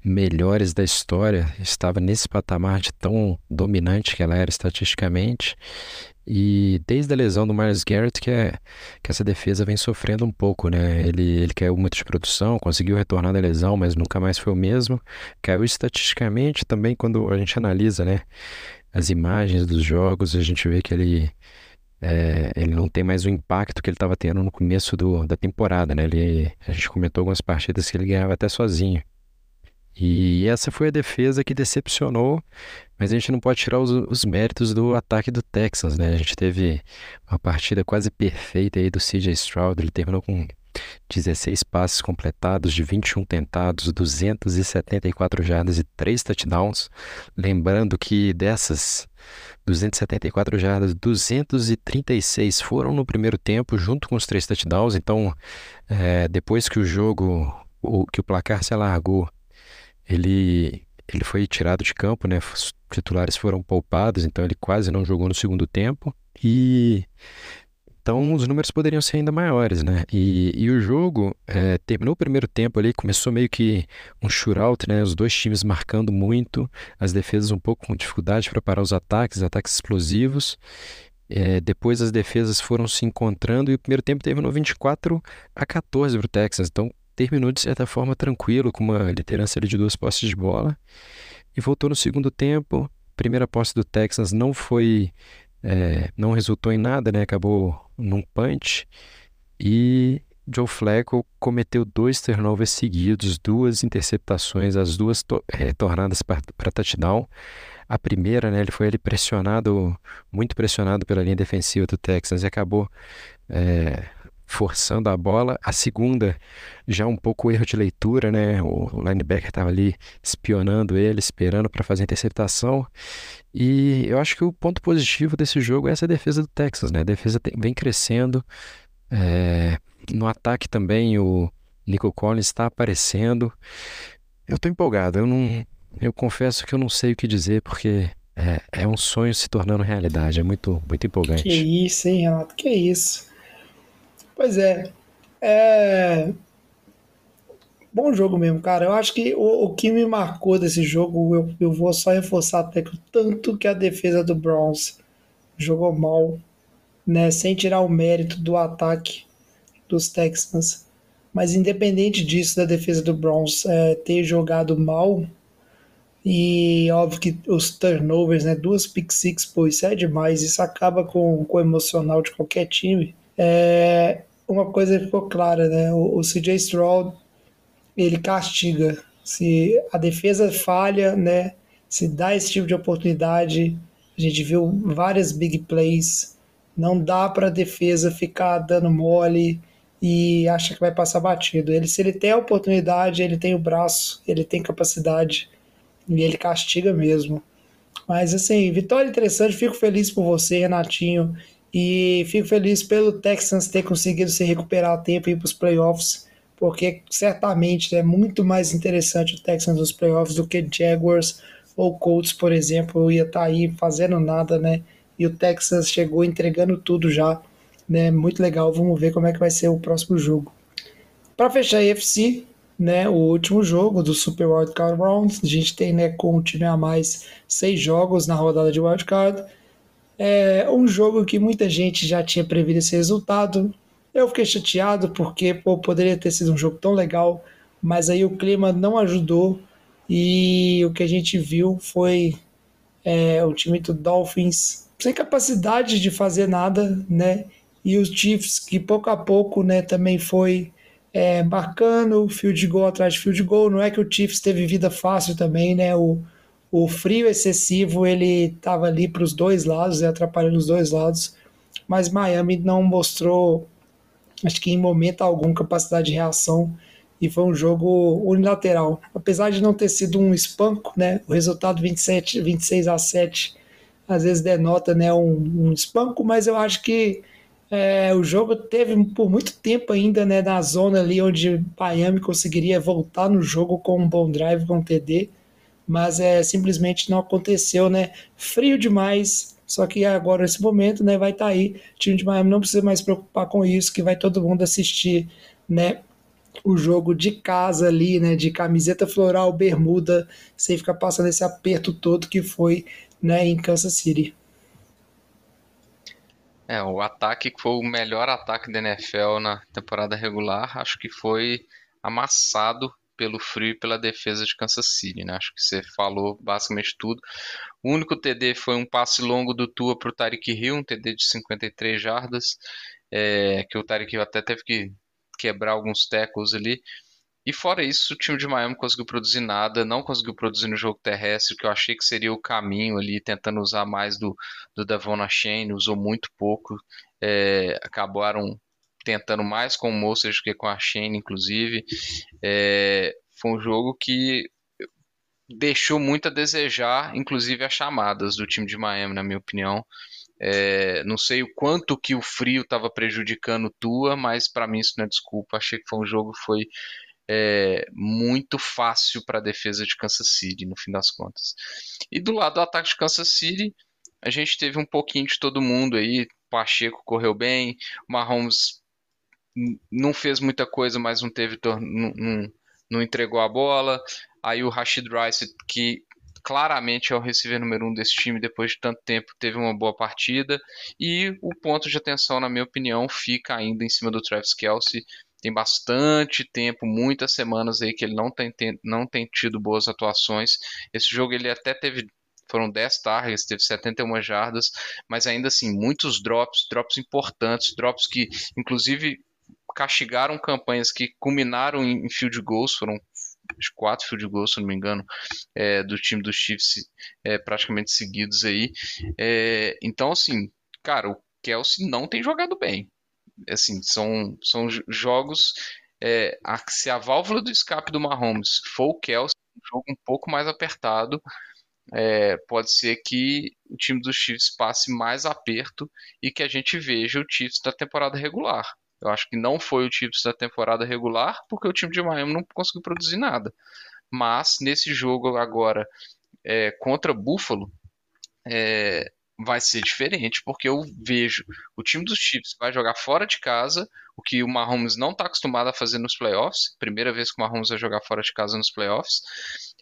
Speaker 5: melhores da história. Estava nesse patamar de tão dominante que ela era estatisticamente. E desde a lesão do Myers Garrett que, é, que essa defesa vem sofrendo um pouco, né? Ele, ele caiu muito de produção, conseguiu retornar da lesão, mas nunca mais foi o mesmo. Caiu estatisticamente também quando a gente analisa, né? As imagens dos jogos, a gente vê que ele, é, ele não tem mais o impacto que ele estava tendo no começo do, da temporada, né? Ele, a gente comentou algumas partidas que ele ganhava até sozinho. E essa foi a defesa que decepcionou, mas a gente não pode tirar os, os, méritos do ataque do Texans, né? A gente teve uma partida quase perfeita aí do CJ Stroud, ele terminou com 16 passes completados de 21 tentados, 274 jardas e 3 touchdowns. Lembrando que dessas 274 jardas, 236 foram no primeiro tempo, junto com os três touchdowns. Então, é, depois que o jogo, que o placar se alargou ele, ele foi tirado de campo, né? Os titulares foram poupados, então ele quase não jogou no segundo tempo. E então os números poderiam ser ainda maiores, né? E, e o jogo é, terminou o primeiro tempo ali, começou meio que um shootout, né? Os dois times marcando muito, as defesas um pouco com dificuldade para parar os ataques, ataques explosivos. É, depois as defesas foram se encontrando e o primeiro tempo terminou 24 a 14 para o Texas. Então terminou de certa forma tranquilo, com uma liderança de duas posses de bola. E voltou no segundo tempo. Primeira posse do Texas não foi. É, não resultou em nada, né? Acabou num punch. E Joe Flacco cometeu dois turnovers seguidos, duas interceptações, as duas é, tornadas para touchdown. A primeira, né, ele foi ele pressionado, muito pressionado pela linha defensiva do Texans e acabou é, forçando a bola. A segunda, já um pouco erro de leitura, né? O linebacker estava ali espionando ele, esperando para fazer a interceptação. E eu acho que o ponto positivo desse jogo é essa defesa do Texas, né? A defesa tem, vem crescendo. É, no ataque também o Nico Collins está aparecendo. Eu estou empolgado. Eu não, eu confesso que eu não sei o que dizer porque é, é um sonho se tornando realidade. É muito, muito empolgante.
Speaker 3: Que isso, hein, Renato? Que isso. Pois é. É. Bom jogo mesmo, cara. Eu acho que o, o que me marcou desse jogo, eu, eu vou só reforçar até que o tanto que a defesa do Browns jogou mal, né? Sem tirar o mérito do ataque dos Texans. Mas independente disso, da defesa do Browns é, ter jogado mal, e óbvio que os turnovers, né? Duas pick six, pô, isso é demais. Isso acaba com, com o emocional de qualquer time. É, uma coisa ficou clara, né? O, o CJ Stroud ele castiga. Se a defesa falha, né? Se dá esse tipo de oportunidade, a gente viu várias big plays. Não dá para a defesa ficar dando mole e acha que vai passar batido. Ele, se ele tem a oportunidade, ele tem o braço, ele tem capacidade e ele castiga mesmo. Mas assim, vitória interessante. Fico feliz por você, Renatinho. E fico feliz pelo Texans ter conseguido se recuperar a tempo e ir para os playoffs, porque certamente é muito mais interessante o Texans nos playoffs do que Jaguars ou Colts, por exemplo, ia estar tá aí fazendo nada, né? E o Texas chegou entregando tudo já, né? Muito legal. Vamos ver como é que vai ser o próximo jogo. Para fechar a EFC, né, o último jogo do Super Wildcard Round, a gente tem, né, com o time a mais seis jogos na rodada de Wildcard. É um jogo que muita gente já tinha previsto esse resultado. Eu fiquei chateado porque pô, poderia ter sido um jogo tão legal, mas aí o clima não ajudou e o que a gente viu foi é, o time do Dolphins sem capacidade de fazer nada, né? E os Chiefs que pouco a pouco, né, também foi é, marcando field goal atrás de field goal. Não é que o Chiefs teve vida fácil também, né? O, o frio excessivo ele estava ali para os dois lados, atrapalhando os dois lados, mas Miami não mostrou, acho que em momento algum, capacidade de reação. E foi um jogo unilateral. Apesar de não ter sido um espanco, né, o resultado 27, 26 a 7 às vezes denota né, um, um espanco, mas eu acho que é, o jogo teve por muito tempo ainda né, na zona ali onde Miami conseguiria voltar no jogo com um bom drive, com um TD mas é simplesmente não aconteceu, né? Frio demais, só que agora nesse momento, né, vai estar tá aí. O time de Miami não precisa mais se preocupar com isso, que vai todo mundo assistir, né? O jogo de casa ali, né? De camiseta floral, bermuda, sem ficar passando esse aperto todo que foi, né? Em Kansas City.
Speaker 4: É, o ataque que foi o melhor ataque da NFL na temporada regular, acho que foi amassado pelo frio e pela defesa de Kansas City, né? Acho que você falou basicamente tudo. O único TD foi um passe longo do Tua para o Tyreek Hill, um TD de 53 jardas, é, que o Tyreek Hill até teve que quebrar alguns tackles ali. E fora isso, o time de Miami conseguiu produzir nada, não conseguiu produzir no jogo terrestre, que eu achei que seria o caminho ali, tentando usar mais do, do Davon Shane, usou muito pouco. É, acabaram tentando mais com o Mostert que com a Shane, inclusive. É, foi um jogo que deixou muito a desejar, inclusive as chamadas do time de Miami, na minha opinião. É, não sei o quanto que o frio estava prejudicando Tua, mas para mim isso não é desculpa. Achei que foi um jogo que foi é, muito fácil para a defesa de Kansas City, no fim das contas. E do lado do ataque de Kansas City, a gente teve um pouquinho de todo mundo aí. Pacheco correu bem, Mahomes não fez muita coisa, mas não teve não, não, não entregou a bola. Aí o Rashid Rice, que claramente é o receiver número um desse time depois de tanto tempo, teve uma boa partida. E o ponto de atenção, na minha opinião, fica ainda em cima do Travis Kelsey. Tem bastante tempo, muitas semanas aí que ele não tem, não tem tido boas atuações. Esse jogo ele até teve foram 10 targets, teve 71 jardas, mas ainda assim, muitos drops, drops importantes, drops que inclusive castigaram campanhas que culminaram em field goals, foram quatro field goals, se não me engano, é, do time dos Chiefs é, praticamente seguidos aí. É, então, assim, cara, o Kelsey não tem jogado bem. Assim, são, são jogos. É, a, se a válvula do escape do Mahomes for o Kelsey, um jogo um pouco mais apertado, é, pode ser que o time dos Chiefs passe mais aperto e que a gente veja o Chiefs da temporada regular. Eu acho que não foi o Chiefs da temporada regular, porque o time de Miami não conseguiu produzir nada. Mas nesse jogo agora é, contra Buffalo, é, vai ser diferente, porque eu vejo o time dos Chiefs vai jogar fora de casa, o que o Mahomes não está acostumado a fazer nos playoffs. Primeira vez que o Mahomes vai jogar fora de casa nos playoffs.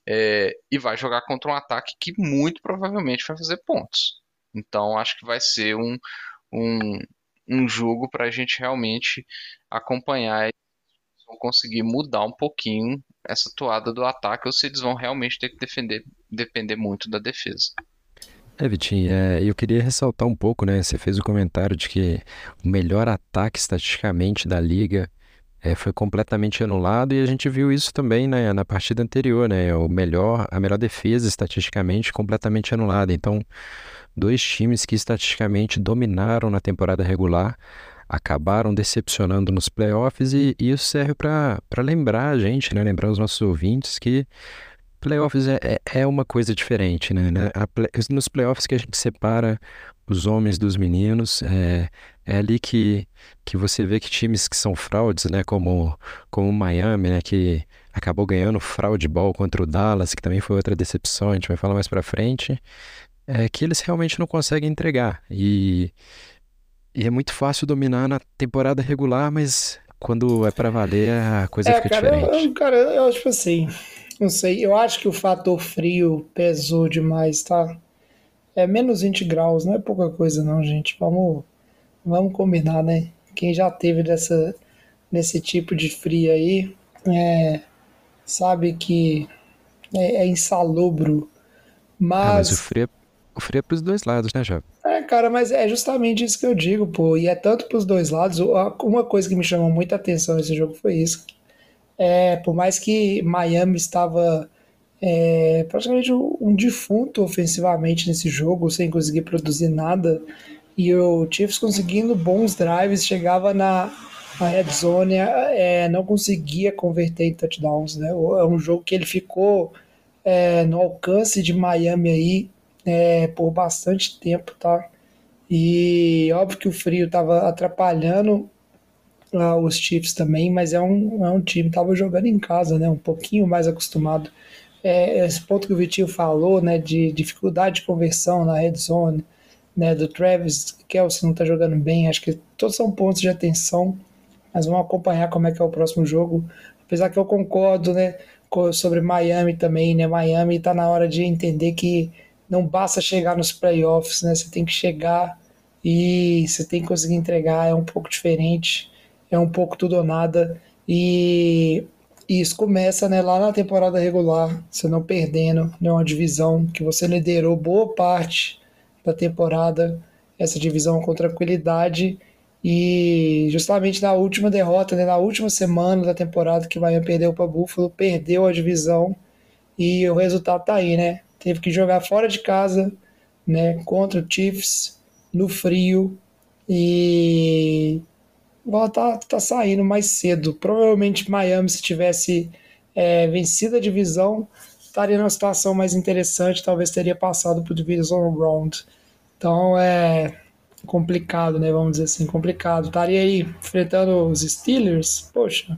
Speaker 4: É, e vai jogar contra um ataque que muito provavelmente vai fazer pontos. Então acho que vai ser um, um, um jogo para a gente realmente acompanhar e conseguir mudar um pouquinho essa toada do ataque ou se eles vão realmente ter que defender, depender muito da defesa.
Speaker 5: É, Vitinho, é, eu queria ressaltar um pouco, né? Você fez o comentário de que o melhor ataque estatisticamente da liga é, foi completamente anulado e a gente viu isso também né, na partida anterior, né? O melhor, a melhor defesa estatisticamente completamente anulada. Então, dois times que estatisticamente dominaram na temporada regular acabaram decepcionando nos playoffs e, e isso serve para lembrar a gente, né? Lembrar os nossos ouvintes que playoffs é, é, é uma coisa diferente, né? Nos playoffs que a gente separa os homens dos meninos, é, é ali que, que você vê que times que são fraudes, né? Como, como o Miami, né? Que acabou ganhando fraude ball contra o Dallas, que também foi outra decepção, a gente vai falar mais pra frente, é que eles realmente não conseguem entregar. E, e é muito fácil dominar na temporada regular, mas quando é para valer, a coisa é, fica
Speaker 3: cara,
Speaker 5: diferente.
Speaker 3: Eu, cara, eu acho assim, não sei, eu acho que o fator frio pesou demais, tá? É menos 20 graus, não é pouca coisa não, gente. Vamos, vamos combinar, né? Quem já teve dessa, nesse tipo de frio aí, é, sabe que é, é insalubro. Mas... Ah, mas
Speaker 5: o frio, é, o frio é pros dois lados, né, Jovem?
Speaker 3: É, cara, mas é justamente isso que eu digo, pô. E é tanto pros dois lados. Uma coisa que me chamou muita atenção nesse jogo foi isso é, por mais que Miami estava é, praticamente um defunto ofensivamente nesse jogo, sem conseguir produzir nada, e o Chiefs conseguindo bons drives, chegava na, red zone, é, não conseguia converter em touchdowns. Né? É um jogo que ele ficou é, no alcance de Miami aí é, por bastante tempo, tá? E óbvio que o frio estava atrapalhando uh, os Chiefs também, mas é um, é um time que estava jogando em casa, né? Um pouquinho mais acostumado. É, esse ponto que o Vitinho falou, né? De dificuldade de conversão na red zone, né? Do Travis Kelsey não está jogando bem. Acho que todos são pontos de atenção, mas vamos acompanhar como é que é o próximo jogo. Apesar que eu concordo, né? Sobre Miami também, né? Miami está na hora de entender que não basta chegar nos playoffs, né? Você tem que chegar e você tem que conseguir entregar, é um pouco diferente é um pouco tudo ou nada. E isso começa né, lá na temporada regular, você não perdendo né, uma divisão que você liderou boa parte da temporada, essa divisão com tranquilidade. E justamente na última derrota, né, na última semana da temporada que o Miami perdeu para Buffalo, perdeu a divisão e o resultado tá aí, né? Teve que jogar fora de casa, né, contra o Chiefs no frio e bola tá, tá saindo mais cedo. Provavelmente Miami, se tivesse é, vencido a divisão, estaria numa situação mais interessante, talvez teria passado para o Division Round. Então é complicado, né? Vamos dizer assim, complicado. Estaria aí enfrentando os Steelers? Poxa,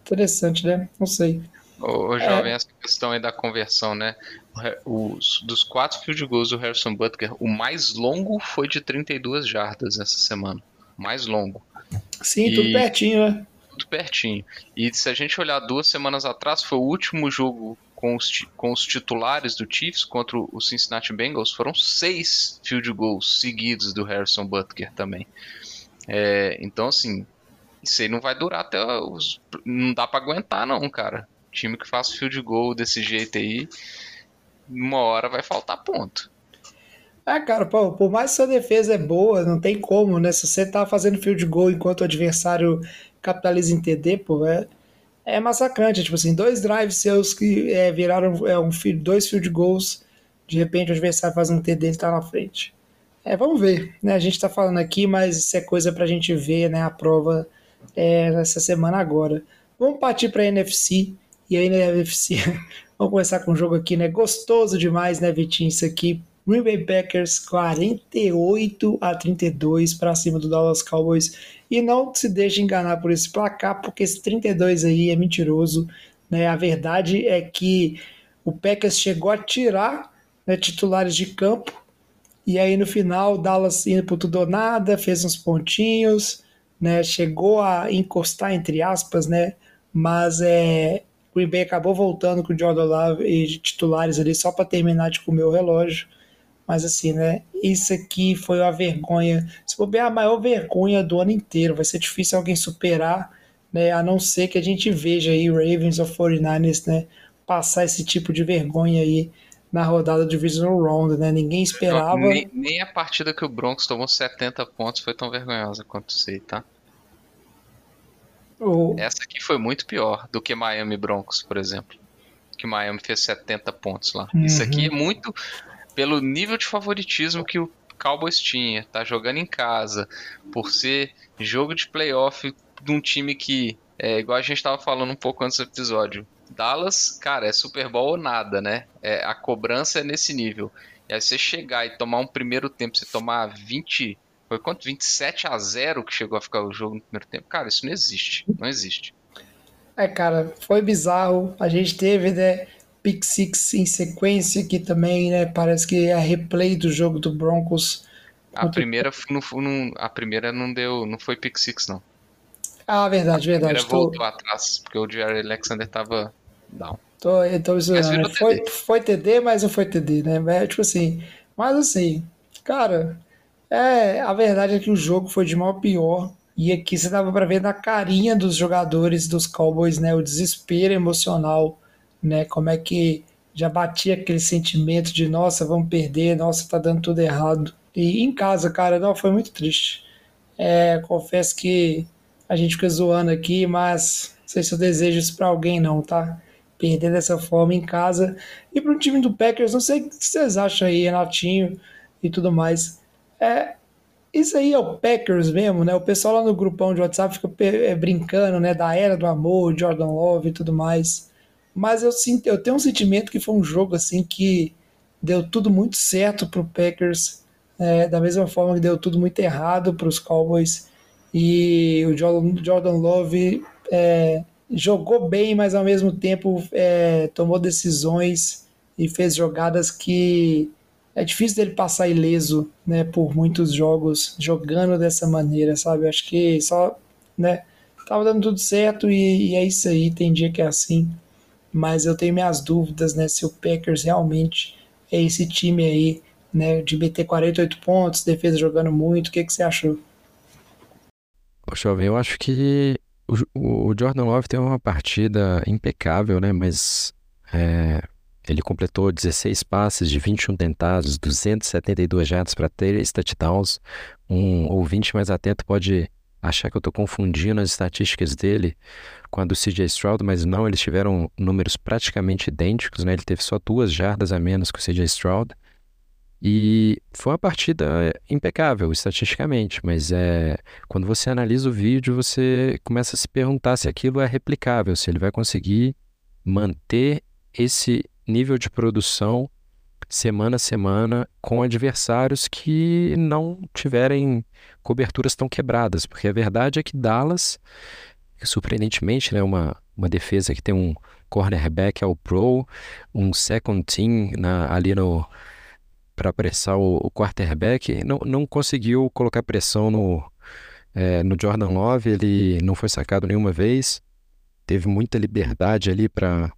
Speaker 3: interessante, né? Não sei.
Speaker 4: Ô, jovem, é... essa questão aí da conversão, né? Os, dos quatro field goals do Harrison Butker, o mais longo foi de 32 jardas essa semana. Mais longo.
Speaker 3: Sim, e... tudo pertinho, né?
Speaker 4: Tudo pertinho. E se a gente olhar duas semanas atrás, foi o último jogo com os, com os titulares do Chiefs contra o Cincinnati Bengals foram seis field goals seguidos do Harrison Butker também. É, então, assim, isso aí não vai durar até os. Não dá para aguentar, não, cara. Time que faz field goal desse jeito aí, uma hora vai faltar ponto.
Speaker 3: É, cara, por mais que sua defesa é boa, não tem como, né? Se você tá fazendo field goal enquanto o adversário capitaliza em TD, pô, é, é massacrante. Tipo assim, dois drives seus que é, viraram é, um, dois field goals, de repente o adversário faz um TD e tá na frente. É, vamos ver, né? A gente tá falando aqui, mas isso é coisa pra gente ver, né? A prova é, essa semana agora. Vamos partir pra NFC. E aí NFC, [laughs] vamos começar com um jogo aqui, né? Gostoso demais, né, Vitinho? Isso aqui Green Bay Packers 48 a 32 para cima do Dallas Cowboys. E não se deixe enganar por esse placar, porque esse 32 aí é mentiroso. Né? A verdade é que o Packers chegou a tirar né, titulares de campo. E aí no final, Dallas indo por tudo ou nada, fez uns pontinhos, né? chegou a encostar, entre aspas, né? mas é, Green Bay acabou voltando com o Jordan Love e titulares ali só para terminar de comer o relógio. Mas assim, né? Isso aqui foi uma vergonha. Se for bem a maior vergonha do ano inteiro, vai ser difícil alguém superar, né? A não ser que a gente veja aí Ravens ou 49ers, né? Passar esse tipo de vergonha aí na rodada Divisional Round, né? Ninguém esperava.
Speaker 4: Nem, nem, a partida que o Broncos tomou 70 pontos foi tão vergonhosa quanto isso aí, tá? O... Essa aqui foi muito pior do que Miami Broncos, por exemplo. Que Miami fez 70 pontos lá. Uhum. Isso aqui é muito pelo nível de favoritismo que o Cowboys tinha, tá jogando em casa, por ser jogo de playoff de um time que, é, igual a gente estava falando um pouco antes do episódio, Dallas, cara, é Super Bowl ou nada, né? É, a cobrança é nesse nível. E aí você chegar e tomar um primeiro tempo, você tomar 20, foi quanto? 27 a 0 que chegou a ficar o jogo no primeiro tempo. Cara, isso não existe. Não existe.
Speaker 3: É, cara, foi bizarro. A gente teve, né? Pick six em sequência, que também né, parece que é a replay do jogo do Broncos.
Speaker 4: A primeira não, não, a primeira não deu, não foi pick six não.
Speaker 3: Ah, verdade, verdade. A
Speaker 4: primeira tô... voltou atrás, porque o Jerry Alexander tava down.
Speaker 3: Tô, então, isso, né? foi, foi TD, mas não foi TD, né? É, tipo assim, mas assim, cara, é, a verdade é que o jogo foi de mal a pior. E aqui você dava para ver na carinha dos jogadores dos Cowboys, né, o desespero emocional né? Como é que já batia aquele sentimento de nossa, vamos perder, nossa, tá dando tudo errado. E em casa, cara, não, foi muito triste. É, confesso que a gente fica zoando aqui, mas não sei se eu desejo isso para alguém não, tá? Perder dessa forma em casa. E para o time do Packers, não sei o que vocês acham aí, Renatinho e tudo mais. É, isso aí é o Packers mesmo, né? O pessoal lá no grupão de WhatsApp fica é, brincando, né? Da era do amor, Jordan Love e tudo mais. Mas eu, sinto, eu tenho um sentimento que foi um jogo assim que deu tudo muito certo para o Packers, é, da mesma forma que deu tudo muito errado para os Cowboys. E o Jordan, Love é, jogou bem, mas ao mesmo tempo é, tomou decisões e fez jogadas que é difícil dele passar ileso, né, por muitos jogos jogando dessa maneira, sabe? Acho que só, né, tava dando tudo certo e, e é isso aí. Tem dia que é assim mas eu tenho minhas dúvidas, né, se o Packers realmente é esse time aí, né, de meter 48 pontos, defesa jogando muito, o que, que você achou?
Speaker 5: Poxa, eu acho que o, Jordan Love tem uma partida impecável, né, mas é, ele completou 16 passes de 21 tentados, 272 jardas para três touchdowns. Um ouvinte mais atento pode achar que eu estou confundindo as estatísticas dele com a do CJ Stroud, mas não, eles tiveram números praticamente idênticos, né? Ele teve só duas jardas a menos que o CJ Stroud. E foi uma partida impecável estatisticamente, mas é quando você analisa o vídeo, você começa a se perguntar se aquilo é replicável, se ele vai conseguir manter esse nível de produção semana a semana com adversários que não tiverem coberturas tão quebradas, porque a verdade é que Dallas, surpreendentemente, né, uma, uma defesa que tem um cornerback ao pro, um second team na, ali no para pressar o, o, quarterback, não, não conseguiu colocar pressão no, é, no Jordan Love, ele não foi sacado nenhuma vez, teve muita liberdade ali para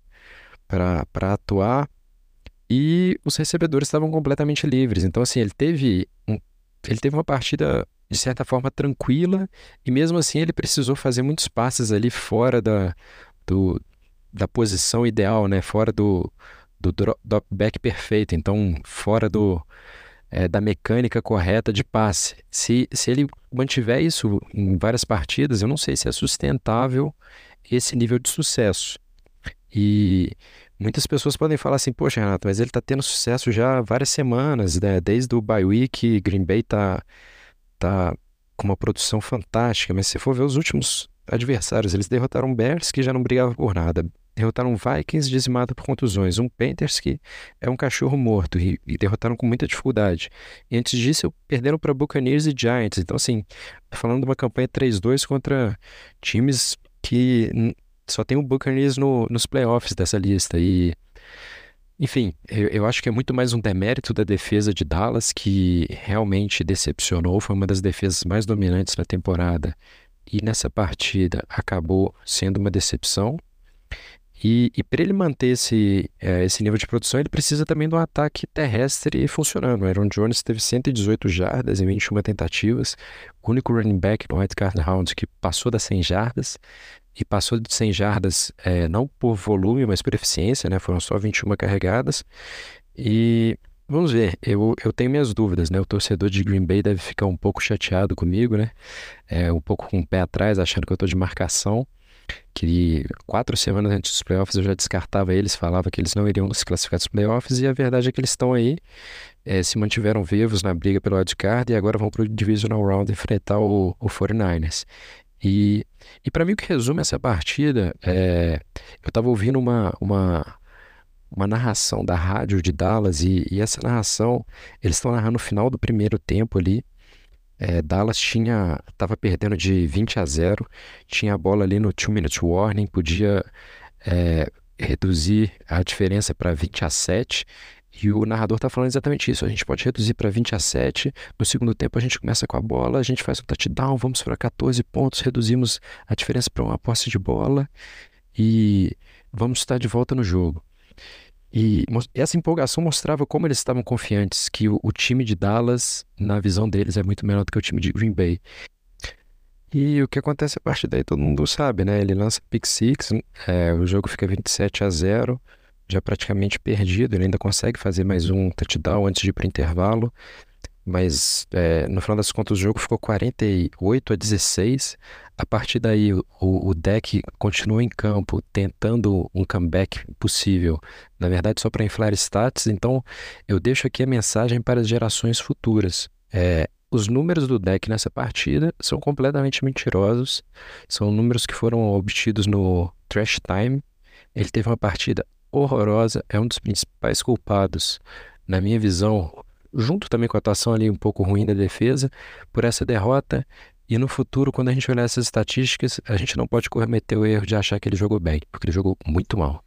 Speaker 5: para atuar e os recebedores estavam completamente livres. Então, assim, ele teve, um, ele teve uma partida de certa forma tranquila e mesmo assim ele precisou fazer muitos passes ali fora da, do, da posição ideal, né? Fora do, do drop back perfeito, então fora do é, da mecânica correta de passe. Se, se ele mantiver isso em várias partidas, eu não sei se é sustentável esse nível de sucesso. E muitas pessoas podem falar assim, poxa, Renato, mas ele está tendo sucesso já várias semanas, né? Desde o bye week, Green Bay está tá com uma produção fantástica, mas se for ver os últimos adversários, eles derrotaram Bears, que já não brigava por nada. Derrotaram Vikings dizimado por contusões, um Panthers que é um cachorro morto e, e derrotaram com muita dificuldade. E antes disso, perderam para Buccaneers e Giants. Então, assim, falando de uma campanha 3-2 contra times que só tem o Buccaneers no, nos playoffs dessa lista. E, enfim, eu, eu, acho que é muito mais um demérito da defesa de Dallas, que realmente decepcionou. Foi uma das defesas mais dominantes na temporada. E nessa partida acabou sendo uma decepção. E, e para ele manter esse, é, esse nível de produção, ele precisa também de um ataque terrestre funcionando. O Aaron Jones teve 118 jardas em 21 tentativas, o único running back no White Card Round que passou das 100 jardas e passou de 100 jardas é, não por volume, mas por eficiência, né? Foram só 21 carregadas. E vamos ver, eu, eu tenho minhas dúvidas, né? O torcedor de Green Bay deve ficar um pouco chateado comigo, né? É, um pouco com o pé atrás, achando que eu estou de marcação. Que quatro semanas antes dos playoffs eu já descartava eles, falava que eles não iriam se classificar dos playoffs, e a verdade é que eles estão aí, é, se mantiveram vivos na briga pelo wildcard e agora vão para o Divisional Round enfrentar o, o 49ers. E, e para mim o que resume essa partida é. Eu estava ouvindo uma, uma, uma narração da rádio de Dallas e, e essa narração, eles estão narrando o final do primeiro tempo ali. É, Dallas tinha estava perdendo de 20 a 0, tinha a bola ali no 2 minute warning, podia é, reduzir a diferença para 20 a 7 e o narrador está falando exatamente isso. A gente pode reduzir para 20 a 7. No segundo tempo, a gente começa com a bola, a gente faz um touchdown, vamos para 14 pontos, reduzimos a diferença para uma posse de bola e vamos estar de volta no jogo. E essa empolgação mostrava como eles estavam confiantes que o, o time de Dallas, na visão deles, é muito melhor do que o time de Green Bay. E o que acontece a partir daí todo mundo sabe, né? Ele lança pick six, é, o jogo fica 27 a 0 já praticamente perdido. Ele ainda consegue fazer mais um touchdown antes de ir para o intervalo. Mas é, no final das contas o jogo ficou 48 a 16. A partir daí o, o deck continua em campo tentando um comeback possível. Na verdade, só para inflar stats. Então eu deixo aqui a mensagem para as gerações futuras. É, os números do deck nessa partida são completamente mentirosos. São números que foram obtidos no Trash Time. Ele teve uma partida horrorosa, é um dos principais culpados, na minha visão, junto também com a atuação ali um pouco ruim da defesa, por essa derrota. E no futuro, quando a gente olhar essas estatísticas, a gente não pode cometer o erro de achar que ele jogou bem, porque ele jogou muito mal.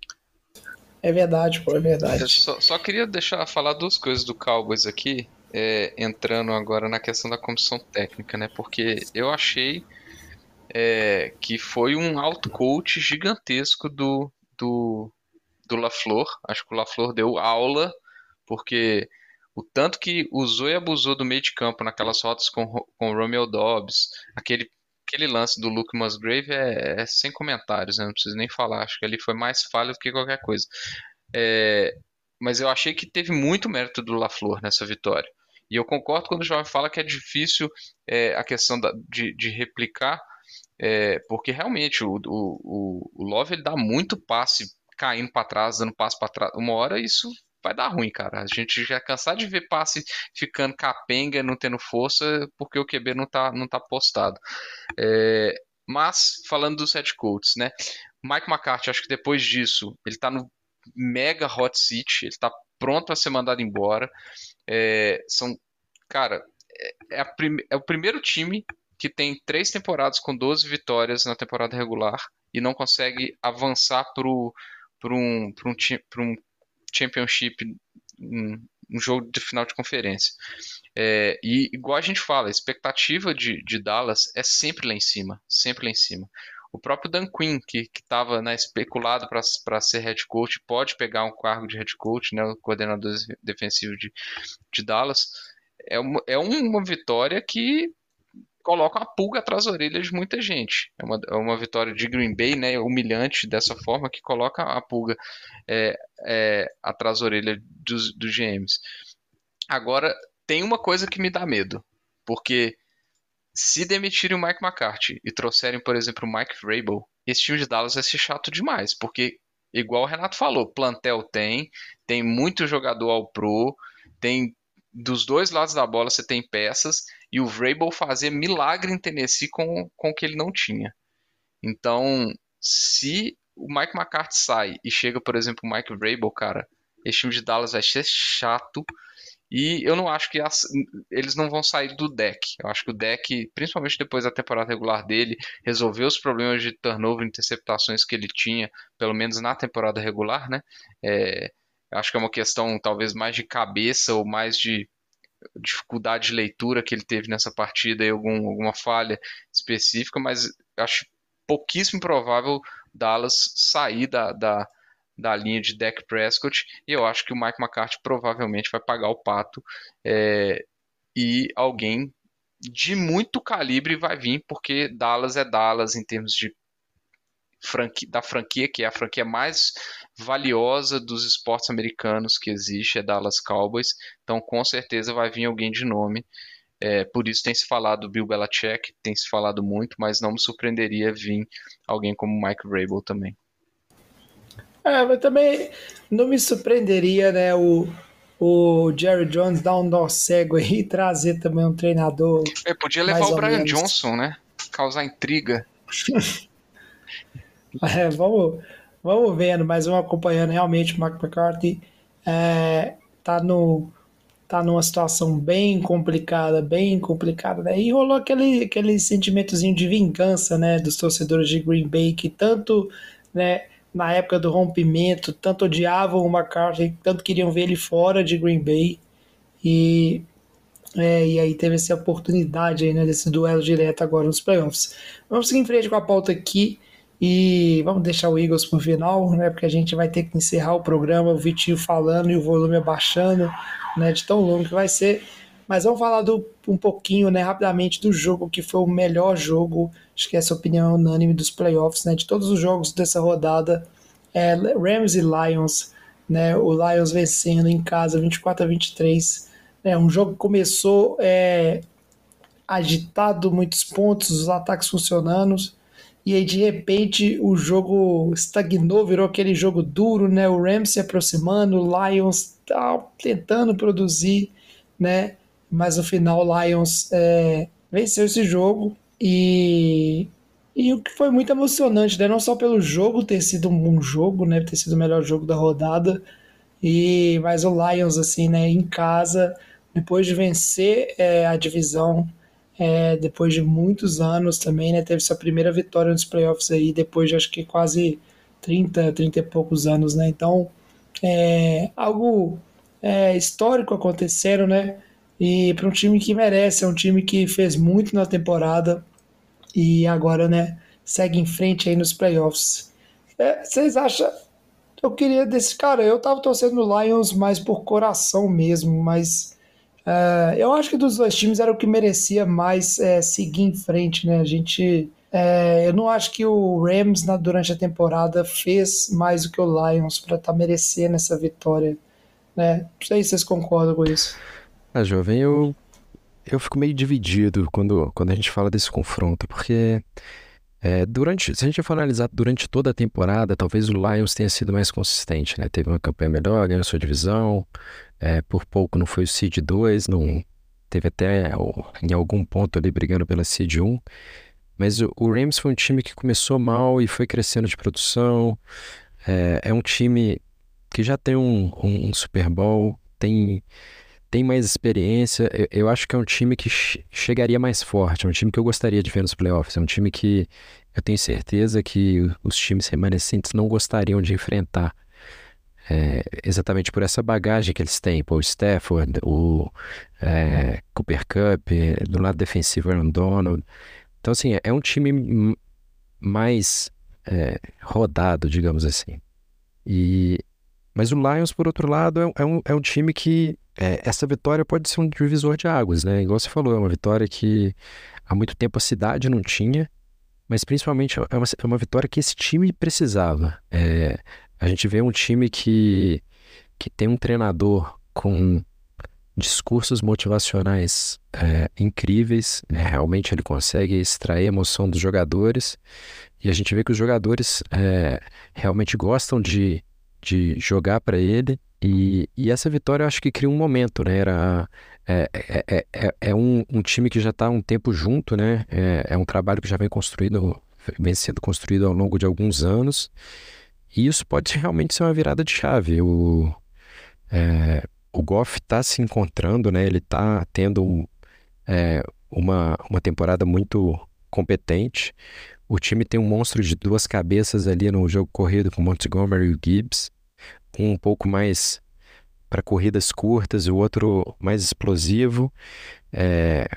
Speaker 3: É verdade, pô, é verdade.
Speaker 4: Eu só, só queria deixar falar duas coisas do Cowboys aqui, é, entrando agora na questão da comissão técnica, né? Porque eu achei é, que foi um out-coach gigantesco do, do, do LaFleur. Acho que o LaFleur deu aula, porque o tanto que usou e abusou do meio de campo naquelas rotas com, com o Romeo Dobbs, aquele, aquele lance do Luke Musgrave é, é sem comentários, né? não preciso nem falar. Acho que ali foi mais falha do que qualquer coisa. É, mas eu achei que teve muito mérito do LaFleur nessa vitória. E eu concordo quando o Jovem fala que é difícil é, a questão da, de, de replicar, é, porque realmente o, o, o Love ele dá muito passe caindo para trás, dando passo para trás, uma hora isso vai dar ruim, cara. A gente já é cansado de ver passe ficando capenga, não tendo força, porque o QB não tá, não tá postado. É, mas, falando dos head coaches, né? Mike McCarthy, acho que depois disso, ele tá no mega hot seat, ele tá pronto a ser mandado embora. É, são, cara, é, é, é o primeiro time que tem três temporadas com 12 vitórias na temporada regular e não consegue avançar pro para um, um, um championship, um, um, jogo de final de conferência. É, e igual a gente fala, a expectativa de, de Dallas é sempre lá em cima, sempre lá em cima. O próprio Dan Quinn, que estava né, especulado para ser head coach, pode pegar um cargo de head coach, né, o coordenador defensivo de, de Dallas. É uma, é uma vitória que coloca uma pulga atrás da orelha de muita gente. É uma, é uma vitória de Green Bay, né, humilhante dessa forma, que coloca a pulga é, é, atrás da orelha dos, dos GMs. Agora, tem uma coisa que me dá medo, porque se demitirem o Mike McCarthy e trouxerem, por exemplo, o Mike Vrabel, esse time de Dallas vai ser chato demais, porque, igual o Renato falou, plantel tem, tem muito jogador ao pro, tem dos dois lados da bola você tem peças, e o Vrabel fazia milagre em Tennessee com, com o que ele não tinha. Então, se o Mike McCarthy sai e chega, por exemplo, o Mike Vrabel, cara, esse time de Dallas vai ser chato, e eu não acho que as, eles não vão sair do deck. Eu acho que o deck, principalmente depois da temporada regular dele, resolveu os problemas de turnover interceptações que ele tinha, pelo menos na temporada regular, né? É, acho que é uma questão talvez mais de cabeça ou mais de dificuldade de leitura que ele teve nessa partida e algum, alguma falha específica, mas acho pouquíssimo provável Dallas sair da, da da linha de Dak Prescott, e eu acho que o Mike McCarthy provavelmente vai pagar o pato é, e alguém de muito calibre vai vir, porque Dallas é Dallas em termos de franquia, da franquia, que é a franquia mais valiosa dos esportes americanos que existe, é Dallas Cowboys, então com certeza vai vir alguém de nome. É, por isso tem se falado Bill Belichick, tem se falado muito, mas não me surpreenderia vir alguém como Mike Vrabel também.
Speaker 3: É, mas também não me surpreenderia, né, o, o Jerry Jones dar um nó cego aí e trazer também um treinador.
Speaker 4: É, podia levar o Brian menos. Johnson, né? Causar intriga. [laughs] [laughs]
Speaker 3: é, vamos, vamos vendo, mas vamos acompanhando realmente o Mark McCarthy. É, tá no tá numa situação bem complicada, bem complicada, né? E rolou aquele, aquele sentimentozinho de vingança, né, dos torcedores de Green Bay que tanto, né, na época do rompimento, tanto odiavam o McCarthy, tanto queriam ver ele fora de Green Bay. E, é, e aí teve essa oportunidade aí, né, desse duelo direto agora nos playoffs. Vamos seguir em frente com a pauta aqui e vamos deixar o Eagles para o final, né, porque a gente vai ter que encerrar o programa, o Vitinho falando e o volume abaixando, né, de tão longo que vai ser. Mas vamos falar do, um pouquinho, né, rapidamente do jogo que foi o melhor jogo acho que essa opinião é unânime dos playoffs, né? De todos os jogos dessa rodada, é, Rams e Lions, né? O Lions vencendo em casa 24 a 23. Né? Um jogo que começou é, agitado, muitos pontos, os ataques funcionando. E aí, de repente, o jogo estagnou, virou aquele jogo duro, né? O Rams se aproximando, o Lions tá tentando produzir, né? Mas no final, o Lions é, venceu esse jogo e, e o que foi muito emocionante, né? não só pelo jogo ter sido um jogo, né? ter sido o melhor jogo da rodada, e mas o Lions assim, né, em casa, depois de vencer é, a divisão, é, depois de muitos anos também, né, teve sua primeira vitória nos playoffs aí, depois de acho que quase 30, 30 e poucos anos, né? Então, é algo é, histórico acontecendo, né? E para um time que merece, é um time que fez muito na temporada, e agora, né, segue em frente aí nos playoffs. É, vocês acham? Eu queria desse cara, eu tava torcendo no Lions mais por coração mesmo, mas é, eu acho que dos dois times era o que merecia mais é, seguir em frente, né? A gente. É, eu não acho que o Rams na, durante a temporada fez mais do que o Lions para estar tá merecendo essa vitória. Né? Não sei se vocês concordam com isso.
Speaker 5: Ah, jovem, eu eu fico meio dividido quando, quando a gente fala desse confronto, porque é, durante, se a gente for analisar durante toda a temporada, talvez o Lions tenha sido mais consistente, né? Teve uma campanha melhor, ganhou sua divisão, é, por pouco não foi o Seed 2, não teve até em algum ponto ali brigando pela Seed 1, mas o, o Rams foi um time que começou mal e foi crescendo de produção, é, é um time que já tem um, um, um Super Bowl, tem tem mais experiência. Eu, eu acho que é um time que chegaria mais forte. É um time que eu gostaria de ver nos playoffs. É um time que eu tenho certeza que os times remanescentes não gostariam de enfrentar. É, exatamente por essa bagagem que eles têm. Paul Stafford, o é, Cooper Cup, do lado defensivo Aaron Donald. Então, assim, é um time mais é, rodado, digamos assim. E, mas o Lions, por outro lado, é, é um, é um time que é, essa vitória pode ser um divisor de águas, né? Igual você falou, é uma vitória que há muito tempo a cidade não tinha, mas principalmente é uma, é uma vitória que esse time precisava. É, a gente vê um time que, que tem um treinador com discursos motivacionais é, incríveis, né? realmente ele consegue extrair a emoção dos jogadores e a gente vê que os jogadores é, realmente gostam de, de jogar para ele e, e, essa vitória eu acho que cria um momento, né? Era, é, é, é, é um, um, time que já está um tempo junto, né? É, um trabalho que já vem construído, vem sendo construído ao longo de alguns anos e isso pode realmente ser uma virada de chave. O, o Goff está se encontrando, né? Ele está tendo é, uma, uma temporada muito competente. O time tem um monstro de duas cabeças ali no jogo corrido com Montgomery e o Gibbs. Um um pouco mais para corridas curtas, o outro mais explosivo. É,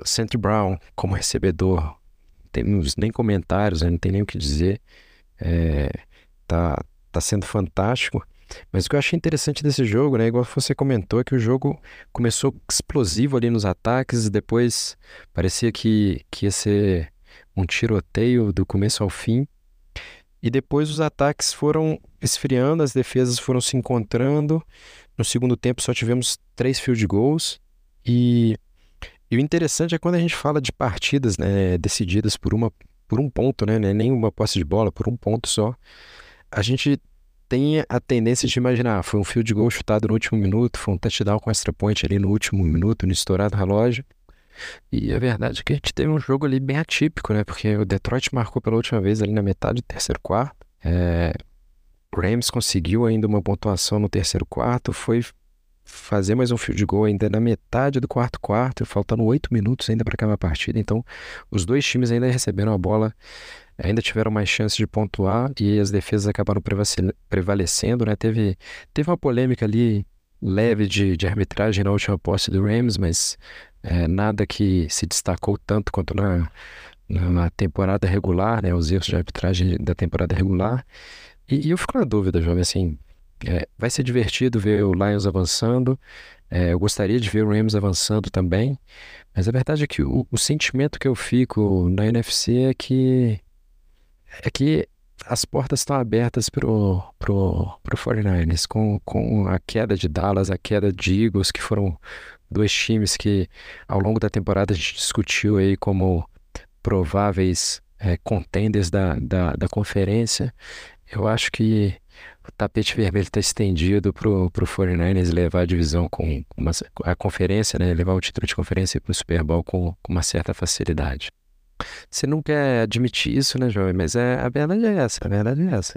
Speaker 5: o Centre Brown como recebedor, temos nem comentários, né? não tem nem o que dizer. É, tá, tá sendo fantástico. Mas o que eu achei interessante desse jogo, né, igual você comentou, é que o jogo começou explosivo ali nos ataques, depois parecia que, que ia ser um tiroteio do começo ao fim. E depois os ataques foram esfriando, as defesas foram se encontrando. No segundo tempo só tivemos três field goals. E, e o interessante é quando a gente fala de partidas né, decididas por, uma, por um ponto, né, nem uma posse de bola, por um ponto só. A gente tem a tendência de imaginar, foi um field goal chutado no último minuto, foi um touchdown com extra point ali no último minuto, no estourado relógio. E a verdade é que a gente teve um jogo ali bem atípico, né? Porque o Detroit marcou pela última vez ali na metade do terceiro quarto. É... O Rams conseguiu ainda uma pontuação no terceiro quarto, foi fazer mais um field goal ainda na metade do quarto quarto, faltando oito minutos ainda para acabar a partida. Então, os dois times ainda receberam a bola ainda tiveram mais chances de pontuar e as defesas acabaram prevalecendo, né? Teve, teve uma polêmica ali leve de, de arbitragem na última posse do Rams, mas é, nada que se destacou tanto quanto na, na temporada regular, né? Os erros de arbitragem da temporada regular. E, e eu fico na dúvida, jovem, assim, é, vai ser divertido ver o Lions avançando. É, eu gostaria de ver o Rams avançando também, mas a verdade é que o, o sentimento que eu fico na NFC é que é que as portas estão abertas pro, pro, pro 49ers, com, com a queda de Dallas, a queda de Eagles, que foram dois times que ao longo da temporada a gente discutiu aí como prováveis é, contenders da, da, da conferência. Eu acho que o tapete vermelho está estendido pro, pro 49ers levar a divisão com uma, a conferência, né, levar o título de conferência para o Super Bowl com, com uma certa facilidade. Você não quer admitir isso, né, jovem? Mas é, a verdade é essa, a verdade é essa.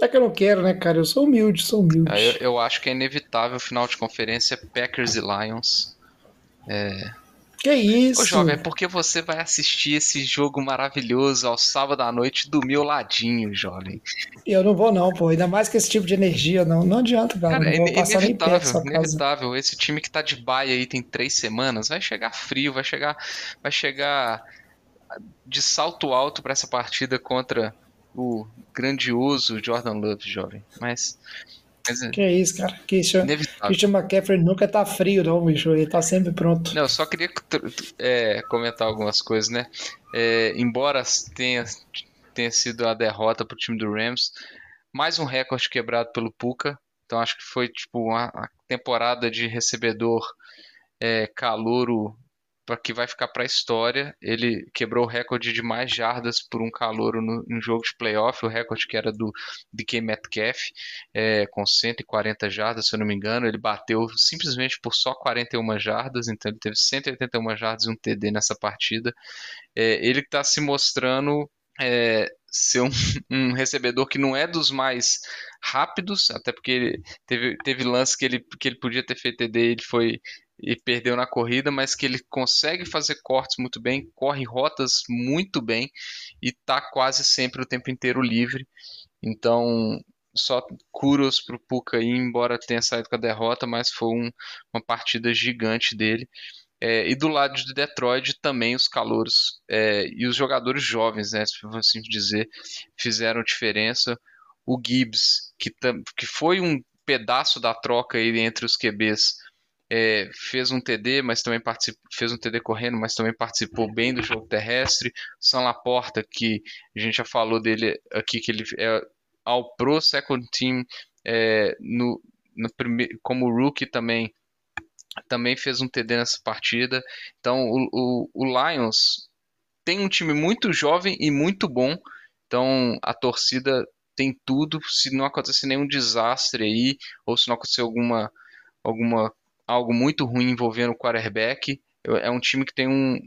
Speaker 3: É que eu não quero, né, cara? Eu sou humilde, sou humilde.
Speaker 4: Ah, eu, eu, acho que é inevitável o final de conferência Packers e Lions. É...
Speaker 3: Que isso?
Speaker 4: Ô, jovem, é porque você vai assistir esse jogo maravilhoso ao sábado à noite do meu ladinho, jovem.
Speaker 3: Eu não vou, não, pô. Ainda mais que esse tipo de energia, não, não adianta, cara. cara
Speaker 4: não
Speaker 3: vou é passar
Speaker 4: inevitável,
Speaker 3: nem perto
Speaker 4: inevitável. Esse time que tá de baia aí tem três semanas, vai chegar frio, vai chegar. Vai chegar de salto alto para essa partida contra o grandioso Jordan Love, jovem. Mas.
Speaker 3: mas é que é isso, cara. Christian, Christian McCaffrey nunca tá frio, não, bicho. Ele tá sempre pronto.
Speaker 4: Não, eu só queria é, comentar algumas coisas, né? É, embora tenha, tenha sido a derrota pro time do Rams, mais um recorde quebrado pelo Puka. Então acho que foi tipo uma, uma temporada de recebedor é, calouro para que vai ficar para a história. Ele quebrou o recorde de mais jardas por um calouro no, no jogo de playoff, o recorde que era do DK Metcalf, é, com 140 jardas, se eu não me engano. Ele bateu simplesmente por só 41 jardas, então ele teve 181 jardas e um TD nessa partida. É, ele está se mostrando é, ser um, [laughs] um, recebedor que não é dos mais rápidos, até porque ele teve, teve lance que ele, que ele podia ter feito TD, ele foi e perdeu na corrida, mas que ele consegue fazer cortes muito bem, corre rotas muito bem e está quase sempre o tempo inteiro livre. Então, só curos para o Puka aí, embora tenha saído com a derrota, mas foi um, uma partida gigante dele. É, e do lado de Detroit também os calouros é, e os jogadores jovens, né, se assim dizer, fizeram diferença. O Gibbs, que, que foi um pedaço da troca aí entre os QBs, é, fez um TD, mas também participou, fez um TD correndo, mas também participou bem do jogo terrestre. São Laporta, que a gente já falou dele aqui, que ele é ao Pro Second Team é, no, no como rookie também também fez um TD nessa partida. Então o, o, o Lions tem um time muito jovem e muito bom. Então a torcida tem tudo. Se não acontecer nenhum desastre aí, ou se não acontecer alguma, alguma algo muito ruim envolvendo o quarterback, é um time que tem um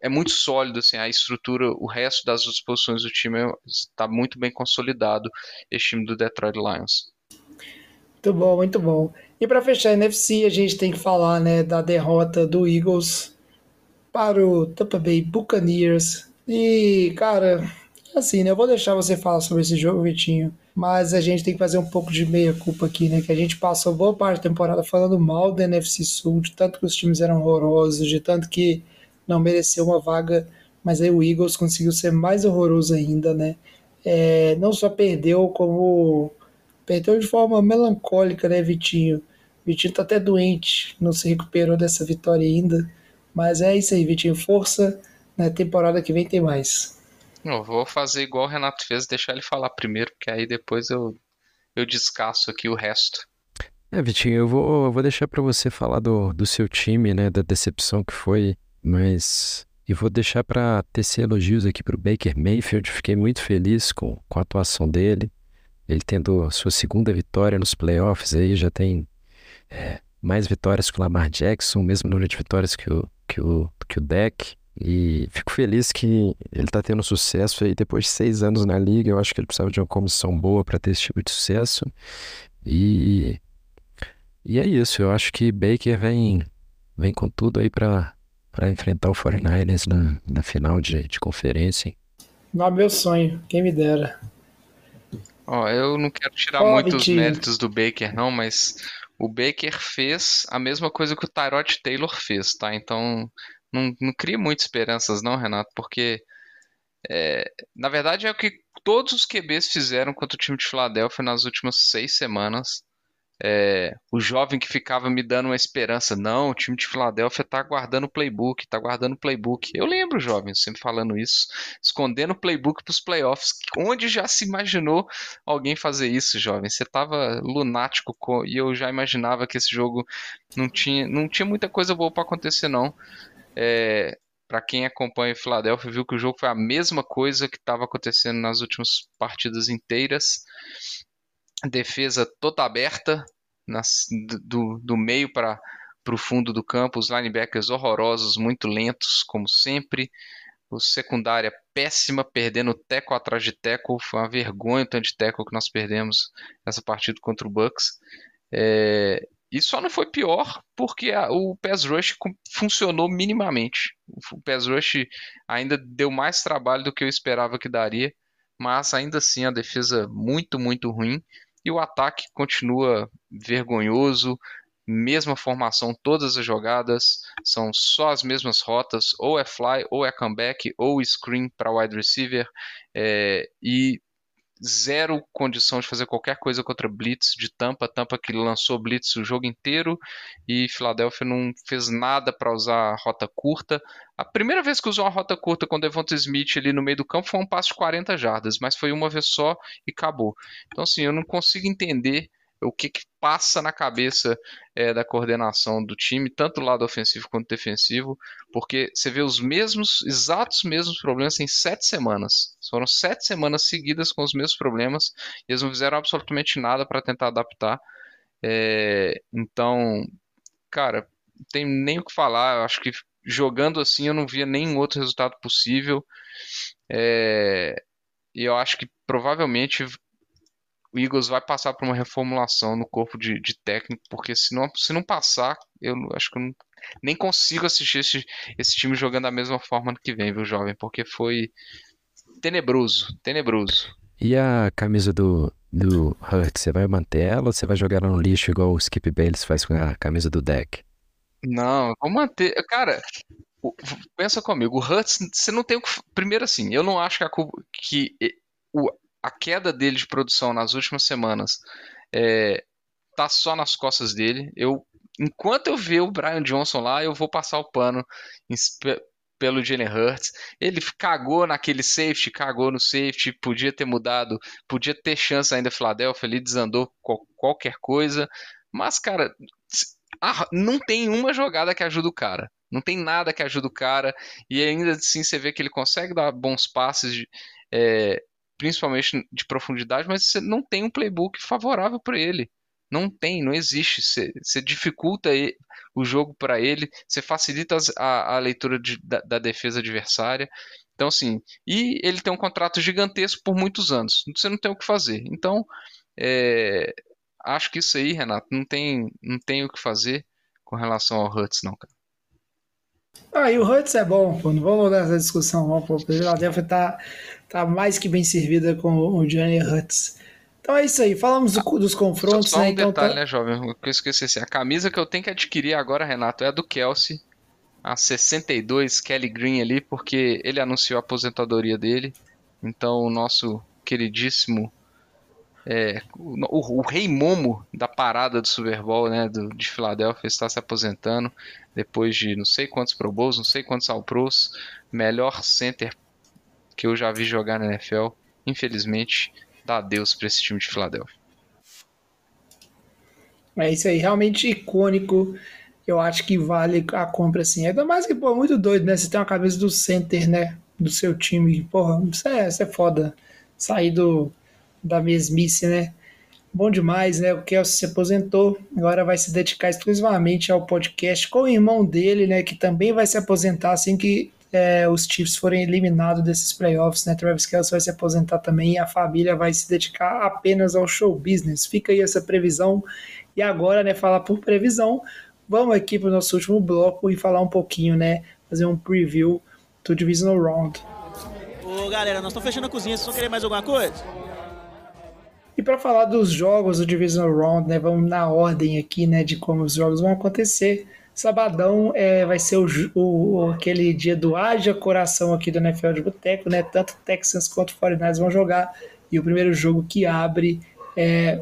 Speaker 4: é muito sólido assim a estrutura, o resto das posições do time está muito bem consolidado. Esse time do Detroit Lions.
Speaker 3: Muito bom, muito bom. E para fechar a NFC, a gente tem que falar né, da derrota do Eagles para o Tampa Bay Buccaneers. E, cara, assim, né? Eu vou deixar você falar sobre esse jogo, Vitinho. Mas a gente tem que fazer um pouco de meia-culpa aqui, né? Que a gente passou boa parte da temporada falando mal da NFC Sul, de tanto que os times eram horrorosos, de tanto que não mereceu uma vaga. Mas aí o Eagles conseguiu ser mais horroroso ainda, né? É, não só perdeu, como perdeu de forma melancólica, né, Vitinho? Vitinho tá até doente, não se recuperou dessa vitória ainda. Mas é isso aí, Vitinho. Força, na né? temporada que vem tem mais.
Speaker 4: Eu vou fazer igual o Renato fez, deixar ele falar primeiro, porque aí depois eu, eu descasso aqui o resto.
Speaker 5: É, Vitinho, eu vou, eu vou deixar para você falar do, do seu time, né, da decepção que foi, mas e vou deixar para tecer elogios aqui para o Baker Mayfield. Fiquei muito feliz com, com a atuação dele. Ele tendo sua segunda vitória nos playoffs aí, já tem é, mais vitórias que o Lamar Jackson, mesmo número de vitórias que o, que o, que o Deck. E fico feliz que ele está tendo sucesso aí depois de seis anos na liga. Eu acho que ele precisava de uma comissão boa para ter esse tipo de sucesso. E, e é isso. Eu acho que Baker vem, vem com tudo aí para enfrentar o 49ers na, na final de, de conferência.
Speaker 3: Não, meu sonho, quem me dera.
Speaker 4: Ó, eu não quero tirar oh, muitos mentira. méritos do Baker, não, mas o Baker fez a mesma coisa que o Tyrod Taylor fez, tá? Então não, não cria muitas esperanças, não, Renato, porque é, na verdade é o que todos os QBs fizeram contra o time de Filadélfia nas últimas seis semanas é, o jovem que ficava me dando uma esperança. Não, o time de Filadélfia tá guardando o playbook, tá guardando o playbook. Eu lembro, jovem, sempre falando isso, escondendo o playbook para os playoffs. Onde já se imaginou alguém fazer isso, jovem? Você tava lunático e eu já imaginava que esse jogo não tinha, não tinha muita coisa boa para acontecer, não. É, para quem acompanha o Filadélfia, viu que o jogo foi a mesma coisa que estava acontecendo nas últimas partidas inteiras defesa toda aberta, nas, do, do meio para o fundo do campo, os linebackers horrorosos, muito lentos, como sempre. O secundária péssima, perdendo teco atrás de teco. Foi uma vergonha o tanto de teco que nós perdemos nessa partida contra o Bucks. É, e só não foi pior porque a, o pass rush funcionou minimamente. O pass rush ainda deu mais trabalho do que eu esperava que daria, mas ainda assim a defesa muito, muito ruim. E o ataque continua vergonhoso, mesma formação, todas as jogadas são só as mesmas rotas, ou é fly, ou é comeback, ou screen para wide receiver, é, e zero condição de fazer qualquer coisa contra Blitz de Tampa. Tampa que lançou Blitz o jogo inteiro e Filadélfia não fez nada para usar rota curta. A primeira vez que usou uma rota curta com Devonta Smith ali no meio do campo foi um passo de 40 jardas, mas foi uma vez só e acabou. Então, assim, eu não consigo entender o que, que passa na cabeça é, da coordenação do time, tanto do lado ofensivo quanto defensivo, porque você vê os mesmos, exatos mesmos problemas em sete semanas. Foram sete semanas seguidas com os mesmos problemas e eles não fizeram absolutamente nada para tentar adaptar. É, então, cara, não tem nem o que falar. Eu acho que jogando assim eu não via nenhum outro resultado possível. É, e eu acho que provavelmente o Eagles vai passar por uma reformulação no corpo de, de técnico, porque se não, se não passar, eu acho que eu não, nem consigo assistir esse, esse time jogando da mesma forma no que vem, viu, jovem? Porque foi tenebroso, tenebroso.
Speaker 5: E a camisa do, do Hurt, você vai manter ela ou você vai jogar ela no lixo igual o Skip Bayless faz com a camisa do deck?
Speaker 4: Não, vou manter. Cara, pensa comigo, o Hurts, você não tem o que. Primeiro, assim, eu não acho que a, culpa- que o- a queda dele de produção nas últimas semanas é, tá só nas costas dele. Eu, enquanto eu ver o Brian Johnson lá, eu vou passar o pano em- pe- pelo Jalen Hurts. Ele cagou naquele safety, cagou no safety, podia ter mudado, podia ter chance ainda Philadelphia ali, desandou qual- qualquer coisa. Mas, cara, não tem uma jogada que ajuda o cara. Não tem nada que ajude o cara. E ainda assim você vê que ele consegue dar bons passes, de- é, principalmente de profundidade, mas você não tem um playbook favorável para ele. Não tem, não existe. Você, você dificulta o jogo para ele, você facilita a, a leitura de- da, da defesa adversária. Então, assim, e ele tem um contrato gigantesco por muitos anos. Você não tem o que fazer. Então, é, acho que isso aí, Renato, não tem, não tem o que fazer com relação ao Hurts, não, cara.
Speaker 3: Ah, e o Hurts é bom, pô. Não vamos mudar essa discussão, não, pô. A Philadelphia tá, tá mais que bem servida com o Johnny Hurts. Então é isso aí. Falamos do- dos
Speaker 4: Só,
Speaker 3: confrontos,
Speaker 4: só um
Speaker 3: né? Então
Speaker 4: detalhe,
Speaker 3: tá...
Speaker 4: né, jovem? Que eu esqueci assim. A camisa que eu tenho que adquirir agora, Renato, é a do Kelsey. A 62, Kelly Green ali, porque ele anunciou a aposentadoria dele. Então o nosso queridíssimo. é, o, o rei Momo da parada do Super Bowl, né? do- de Filadélfia, está se aposentando. Depois de não sei quantos Pro Bowls, não sei quantos All Pros. Melhor center que eu já vi jogar na NFL. Infelizmente, dá adeus para esse time de Filadélfia.
Speaker 3: É isso aí, realmente icônico. Eu acho que vale a compra, assim. Ainda mais que, pô, muito doido, né? Você tem uma camisa do center, né? Do seu time. Porra, isso é, isso é foda. Sair do, da mesmice, né? Bom demais, né? O Kelsey se aposentou, agora vai se dedicar exclusivamente ao podcast com o irmão dele, né? Que também vai se aposentar assim que é, os Chiefs forem eliminados desses playoffs, né? Travis Kelsey vai se aposentar também e a família vai se dedicar apenas ao show business. Fica aí essa previsão. E agora, né? Falar por previsão, vamos aqui para o nosso último bloco e falar um pouquinho, né? Fazer um preview do Divisional Round.
Speaker 6: Ô galera, nós estamos fechando a cozinha, vocês vão querer mais alguma coisa?
Speaker 3: E para falar dos jogos do Divisional Round, né, vamos na ordem aqui, né, de como os jogos vão acontecer. Sabadão é, vai ser o, o- aquele dia do haja coração aqui do NFL de Boteco, né? Tanto Texans quanto 49ers vão jogar. E o primeiro jogo que abre é,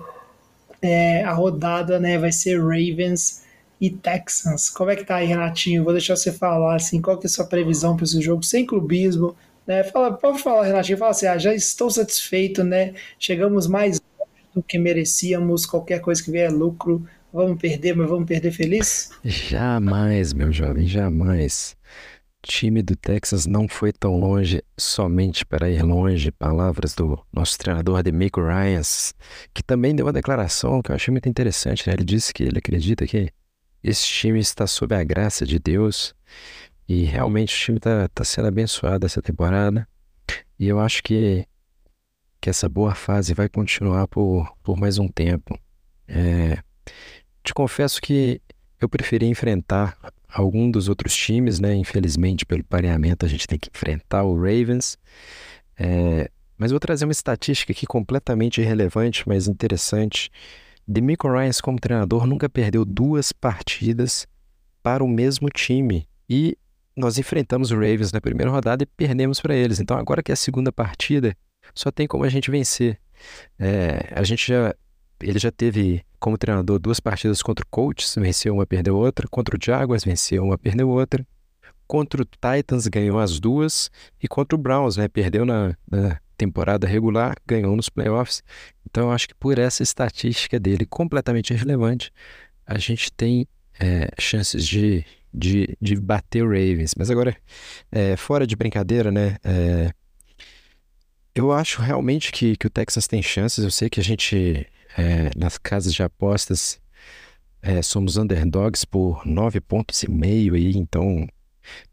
Speaker 3: é, a rodada, né, vai ser Ravens e Texans. Como é que tá aí, Renatinho? Vou deixar você falar assim, qual que é a sua previsão para esse jogo sem clubismo, né? Fala, pode falar, Renatinho, fala assim, ah, já estou satisfeito, né? Chegamos mais do que merecíamos, qualquer coisa que vier é lucro, vamos perder, mas vamos perder feliz?
Speaker 5: Jamais, meu jovem, jamais. O time do Texas não foi tão longe somente para ir longe. Palavras do nosso treinador Demico Ryans, que também deu uma declaração que eu achei muito interessante. né? Ele disse que ele acredita que esse time está sob a graça de Deus e realmente o time está tá sendo abençoado essa temporada. E eu acho que, que essa boa fase vai continuar por, por mais um tempo. É, te confesso que eu preferi enfrentar algum dos outros times, né? Infelizmente, pelo pareamento, a gente tem que enfrentar o Ravens. É, mas vou trazer uma estatística aqui completamente irrelevante, mas interessante. Demico Ryans, como treinador, nunca perdeu duas partidas para o mesmo time. E nós enfrentamos o Ravens na primeira rodada e perdemos para eles. Então, agora que é a segunda partida, só tem como a gente vencer. É, a gente já ele já teve como treinador duas partidas contra o Colts, venceu uma, perdeu outra. Contra o Jaguars, venceu uma, perdeu outra. Contra o Titans, ganhou as duas. E contra o Browns, né? Perdeu na, na temporada regular, ganhou nos playoffs. Então, eu acho que por essa estatística dele completamente irrelevante, a gente tem é, chances de, de, de bater o Ravens. Mas agora, é, fora de brincadeira, né? É, eu acho realmente que, que o Texas tem chances. Eu sei que a gente, é, nas casas de apostas, é, somos underdogs por nove pontos e meio aí, então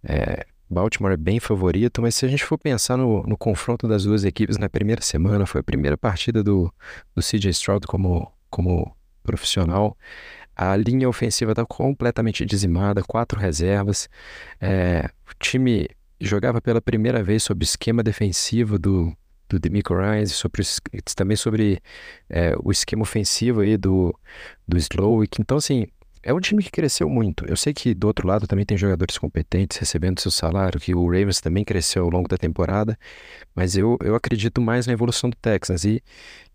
Speaker 5: é, Baltimore é bem favorito, mas se a gente for pensar no, no confronto das duas equipes na primeira semana, foi a primeira partida do, do CJ Stroud como, como profissional. A linha ofensiva está completamente dizimada, quatro reservas. É, o time jogava pela primeira vez sob esquema defensivo do, do Demico Ryans, sobre, também sobre é, o esquema ofensivo aí do, do Slowick. Então, assim, é um time que cresceu muito. Eu sei que do outro lado também tem jogadores competentes recebendo seu salário, que o Ravens também cresceu ao longo da temporada, mas eu, eu acredito mais na evolução do Texas. E,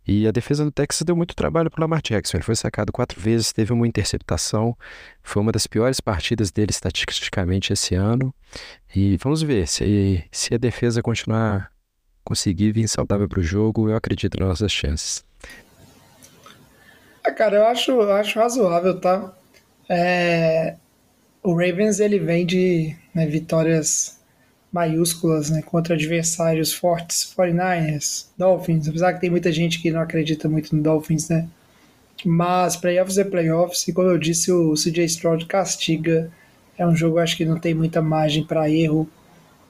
Speaker 5: e a defesa do Texas deu muito trabalho para o Lamar Jackson. Ele foi sacado quatro vezes, teve uma interceptação, foi uma das piores partidas dele estatisticamente esse ano. E vamos ver se, se a defesa continuar conseguir vir saudável para o jogo, eu acredito nas nossas chances.
Speaker 3: Ah, cara, eu acho, eu acho razoável, tá? É, o Ravens ele vem de né, vitórias maiúsculas né, contra adversários fortes, 49ers, Dolphins, apesar que tem muita gente que não acredita muito no Dolphins, né? Mas playoffs é playoffs, e como eu disse, o CJ Stroud castiga. É um jogo, acho que não tem muita margem para erro,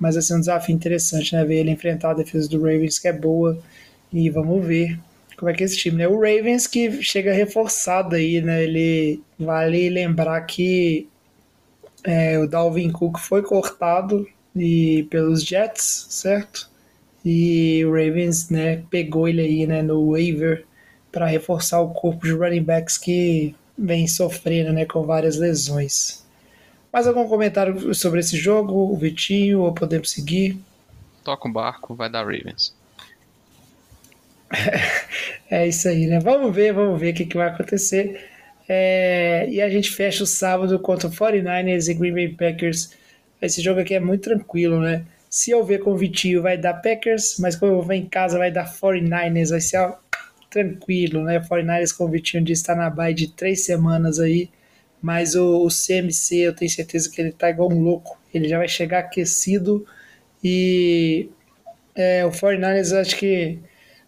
Speaker 3: mas vai ser um desafio interessante, né? Ver ele enfrentar a defesa do Ravens, que é boa, e vamos ver como é que é esse time, né? O Ravens que chega reforçado aí, né? Ele vale lembrar que é, o Dalvin Cook foi cortado e pelos Jets, certo? E o Ravens, né, pegou ele aí, né, no waiver para reforçar o corpo de running backs que vem sofrendo, né, com várias lesões. Mais algum comentário sobre esse jogo, o Vitinho, ou podemos seguir?
Speaker 4: Toca o barco, vai dar Ravens. [laughs]
Speaker 3: é isso aí, né? Vamos ver, vamos ver o que, que vai acontecer. É, e a gente fecha o sábado contra o 49ers e Green Bay Packers. Esse jogo aqui é muito tranquilo, né? Se eu ver com o Vitinho, vai dar Packers, mas quando eu ver em casa, vai dar 49ers. Vai ser ó, tranquilo, né? 49ers com o Vitinho de estar na baia de três semanas aí. Mas o, o CMC, eu tenho certeza que ele tá igual um louco. Ele já vai chegar aquecido. E é, o 49ers, acho que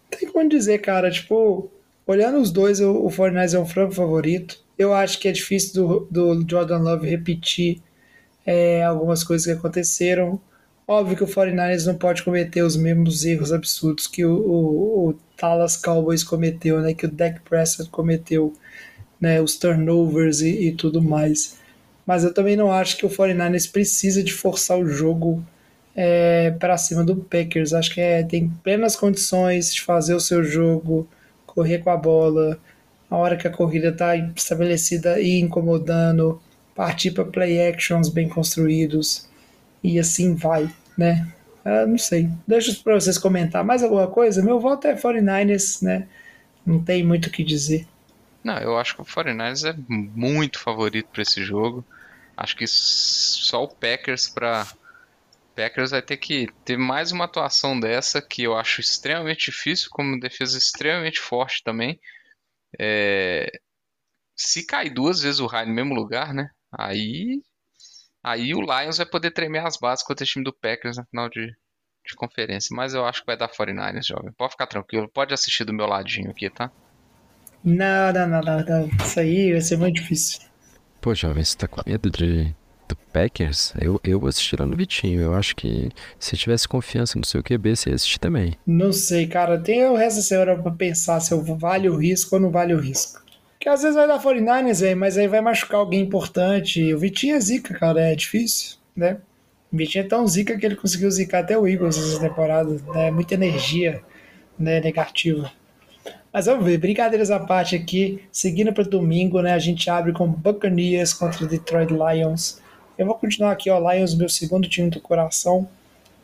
Speaker 3: tem como dizer, cara, tipo, olhando os dois, o, o Fortnite é um franco favorito. Eu acho que é difícil do, do Jordan Love repetir é, algumas coisas que aconteceram. Óbvio que o 49ers não pode cometer os mesmos erros absurdos que o, o, o Dallas Cowboys cometeu, né? Que o Dak Prescott cometeu, né? Os turnovers e, e tudo mais. Mas eu também não acho que o 49ers precisa de forçar o jogo é, para cima do Packers. Acho que é, tem plenas condições de fazer o seu jogo, correr com a bola, a hora que a corrida está estabelecida e incomodando, partir para play actions bem construídos e assim vai, né? Eu não sei. Deixa para vocês comentar mais alguma coisa. Meu voto é 49ers, né? Não tem muito o que dizer.
Speaker 4: Não, eu acho que o 49ers é muito favorito para esse jogo. Acho que só o Packers para Packers vai ter que ter mais uma atuação dessa que eu acho extremamente difícil, como defesa extremamente forte também. É... Se cair duas vezes o Raio no mesmo lugar, né? Aí, aí o Lions vai poder tremer as bases contra o time do Packers na final de, de conferência. Mas eu acho que vai dar 49ers, jovem. Pode ficar tranquilo, pode assistir do meu ladinho aqui, tá?
Speaker 3: Não, não, não, não, não. Isso aí vai ser muito difícil.
Speaker 5: Pô, jovem, você tá com medo de do Packers, eu, eu vou assistir lá no Vitinho. Eu acho que se tivesse confiança no seu QB, você ia assistir também.
Speaker 3: Não sei, cara. Tem o resto da semana pra pensar se eu vale o risco ou não vale o risco. Que às vezes vai dar 49ers, velho, mas aí vai machucar alguém importante. O Vitinho é zica, cara, é difícil, né? O Vitinho é tão zica que ele conseguiu zicar até o Eagles essa temporada, né? Muita energia né, negativa. Mas vamos ver, brincadeiras à parte aqui, seguindo para domingo, né? A gente abre com Buccaneers contra Detroit Lions. Eu vou continuar aqui, ó, Lions, meu segundo time do coração.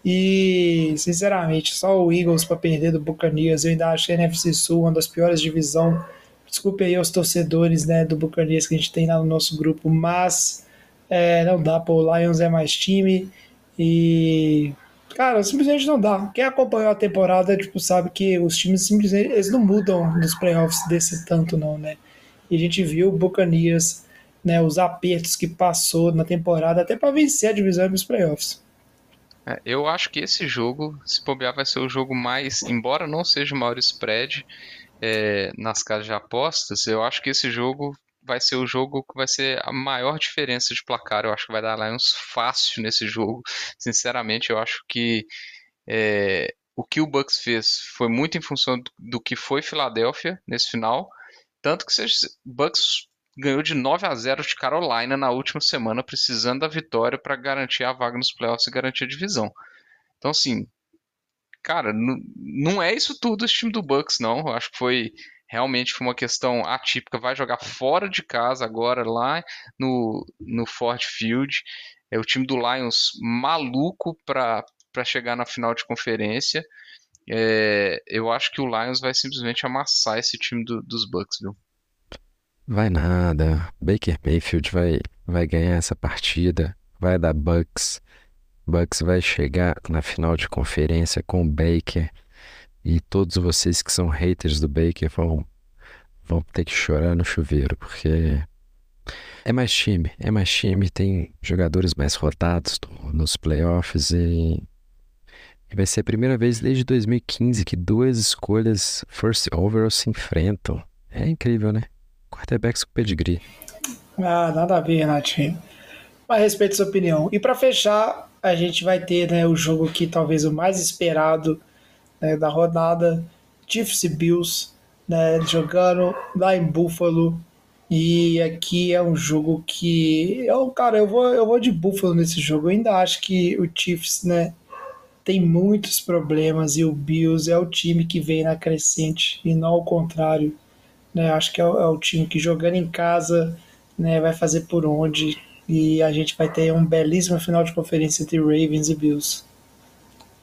Speaker 3: E, sinceramente, só o Eagles para perder do Buccaneers. Eu ainda acho a NFC Sul uma das piores divisões. Desculpe aí aos torcedores né, do Buccaneers que a gente tem lá no nosso grupo, mas é, não dá, pô, o Lions é mais time e cara, simplesmente não dá. Quem acompanhou a temporada, tipo, sabe que os times simplesmente eles não mudam nos playoffs desse tanto não, né? E a gente viu o Buccaneers né, os apertos que passou na temporada até para vencer a divisão e os playoffs.
Speaker 4: É, eu acho que esse jogo, se bobear, vai ser o jogo mais, embora não seja o maior spread é, nas casas de apostas, eu acho que esse jogo vai ser o jogo que vai ser a maior diferença de placar. Eu acho que vai dar Lions fácil nesse jogo. Sinceramente, eu acho que é, o que o Bucks fez foi muito em função do, que foi Filadélfia nesse final. Tanto que o Bucks ganhou de 9 a 0 de Carolina na última semana, precisando da vitória para garantir a vaga nos playoffs e garantir a divisão. Então, assim, cara, não é isso tudo esse time do Bucks, não. Eu acho que foi realmente foi uma questão atípica. Vai jogar fora de casa agora, lá no, no Ford Field. É o time do Lions maluco para chegar na final de conferência. É, eu acho que o Lions vai simplesmente amassar esse time do, dos Bucks, viu?
Speaker 5: Vai nada. Baker Mayfield vai, vai ganhar essa partida. Vai dar Bucks. Bucks vai chegar na final de conferência com o Baker. E todos vocês que são haters do Baker vão, vão ter que chorar no chuveiro, porque é mais time, é mais time, tem jogadores mais rotados nos playoffs e e vai ser a primeira vez desde 2015 que duas escolhas first overall se enfrentam. É incrível, né? Quarterbacks com pedigree.
Speaker 3: Ah, nada a ver, Renatinho. Mas respeito sua opinião. E para fechar, a gente vai ter né, o jogo que talvez o mais esperado né, da rodada, Chiefs e Bills, né, jogando lá em Buffalo. E aqui é um jogo que eu, cara, eu vou, eu vou de Buffalo nesse jogo. Eu ainda acho que o Chiefs, né, tem muitos problemas e o Bills é o time que vem na crescente e não ao contrário. Né? Acho que é o, é o time que jogando em casa né, vai fazer por onde e a gente vai ter um belíssimo final de conferência entre Ravens e Bills.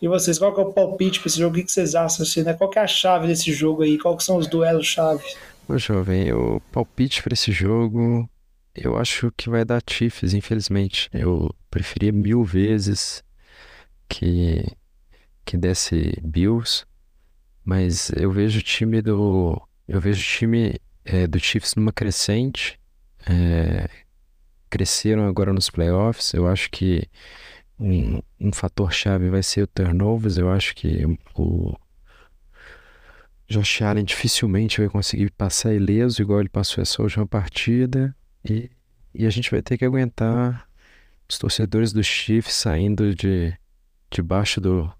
Speaker 3: E vocês, qual que é o palpite para esse jogo? O que vocês acham? Assim, né? Qual que é a chave desse jogo aí? Quais são os duelos chave?
Speaker 5: Ô jovem, o palpite para esse jogo eu acho que vai dar Chiefs, infelizmente. Eu preferia mil vezes que, que desse Bills, mas eu vejo o time do. Eu vejo o time é, do Chiefs numa crescente. É, cresceram agora nos playoffs. Eu acho que um, um fator chave vai ser o turnovers. Eu acho que o Josh Allen dificilmente vai conseguir passar ileso, igual ele passou essa última partida. E, e a gente vai ter que aguentar os torcedores do Chiefs saindo de, debaixo do.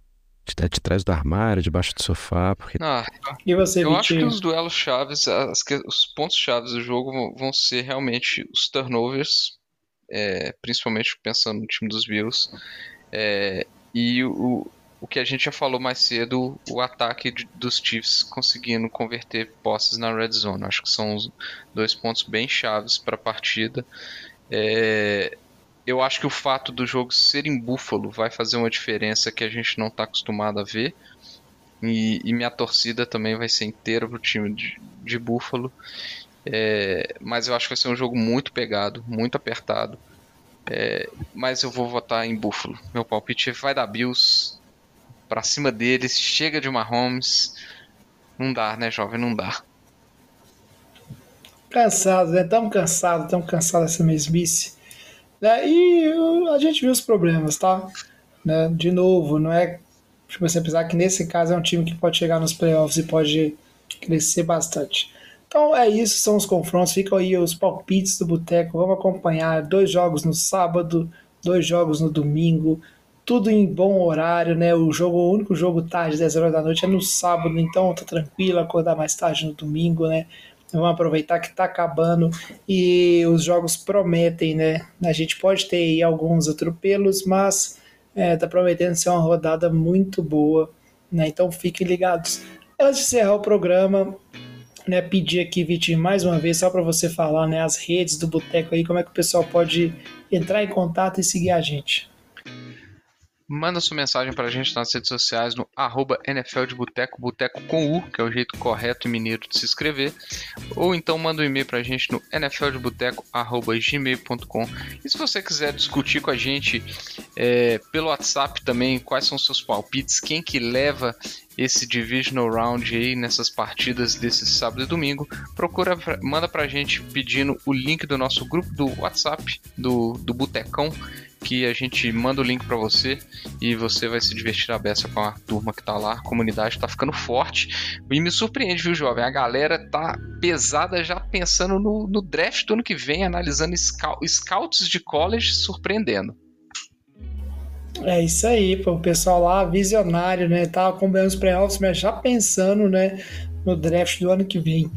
Speaker 5: De, de trás do armário, debaixo do sofá. Porque...
Speaker 4: Ah,
Speaker 3: E você,
Speaker 4: eu acho que os duelos chaves, as que- os pontos chaves do jogo vão, vão ser realmente os turnovers, é, principalmente pensando no time dos Bills, é, e o, o que a gente já falou mais cedo, o ataque de- dos Chiefs conseguindo converter posses na red zone. Acho que são os dois pontos bem chaves para a partida. É, eu acho que o fato do jogo ser em Buffalo vai fazer uma diferença que a gente não está acostumado a ver. E, e minha torcida também vai ser inteira pro time de, de Buffalo. É, mas eu acho que vai ser um jogo muito pegado, muito apertado. É, mas eu vou votar em Buffalo. Meu palpite vai dar Bills pra cima deles. Chega de Mahomes. Não dá, né, jovem? Não dá.
Speaker 3: Cansados, né? Estamos cansados, estamos cansados dessa mesmice. Né? E uh, a gente viu os problemas, tá? Né? De novo, não é. Tipo assim, apesar que nesse caso é um time que pode chegar nos playoffs e pode crescer bastante. Então é isso, são os confrontos. Ficam aí os palpites do Boteco. Vamos acompanhar dois jogos no sábado, dois jogos no domingo. Tudo em bom horário, né? O jogo, o único jogo tarde, 10 horas da noite, é no sábado, então tá tranquilo, acordar mais tarde no domingo, né? Vamos aproveitar que tá acabando e os jogos prometem, né? A gente pode ter aí alguns atropelos, mas é, tá prometendo ser uma rodada muito boa, né? Então fiquem ligados. Antes de encerrar o programa, né, pedir aqui, Vitinho, mais uma vez, só para você falar, né, as redes do Boteco aí, como é que o pessoal pode entrar em contato e seguir a gente.
Speaker 4: Manda sua mensagem pra gente nas redes sociais no arroba NFL de Boteco, Boteco com U, que é o jeito correto e mineiro de se escrever. Ou então manda um e-mail pra gente no nfldeboteco.gmail.com. E se você quiser discutir com a gente é, pelo WhatsApp também, quais são os seus palpites, quem que leva esse Divisional Round aí nessas partidas desse sábado e domingo, procura, manda pra gente pedindo o link do nosso grupo do WhatsApp, do, do Botecão, que a gente manda o link pra você e você vai se divertir a beça com a turma que tá lá. A comunidade tá ficando forte. E me surpreende, viu, jovem? A galera tá pesada já pensando no, no draft do ano que vem, analisando scou- scouts de college, surpreendendo.
Speaker 3: É isso aí, pô, o pessoal lá, visionário, né? Tá acompanhando os playoffs, mas já pensando, né, no draft do ano que vem.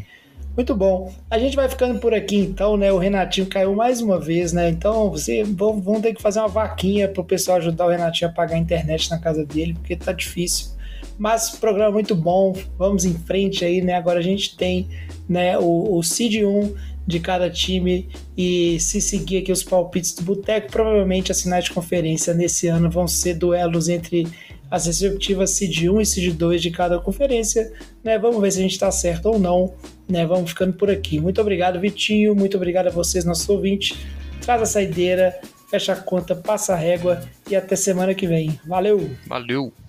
Speaker 3: Muito bom. A gente vai ficando por aqui então, né? O Renatinho caiu mais uma vez, né? Então você vão, ter que fazer uma vaquinha pro pessoal ajudar o Renatinho a pagar a internet na casa dele, porque tá difícil. Mas programa muito bom, vamos em frente aí, né? Agora a gente tem né, o, o Seed 1 de cada time e se seguir aqui os palpites do Boteco, provavelmente as finais de conferência nesse ano vão ser duelos entre as respectivas Seed 1 e Seed 2 de cada conferência, né? Vamos ver se a gente está certo ou não, né? Vamos ficando por aqui. Muito obrigado, Vitinho, muito obrigado a vocês, nossos ouvintes. Traz a saideira, fecha a conta, passa a régua e até semana que vem. Valeu!
Speaker 4: Valeu!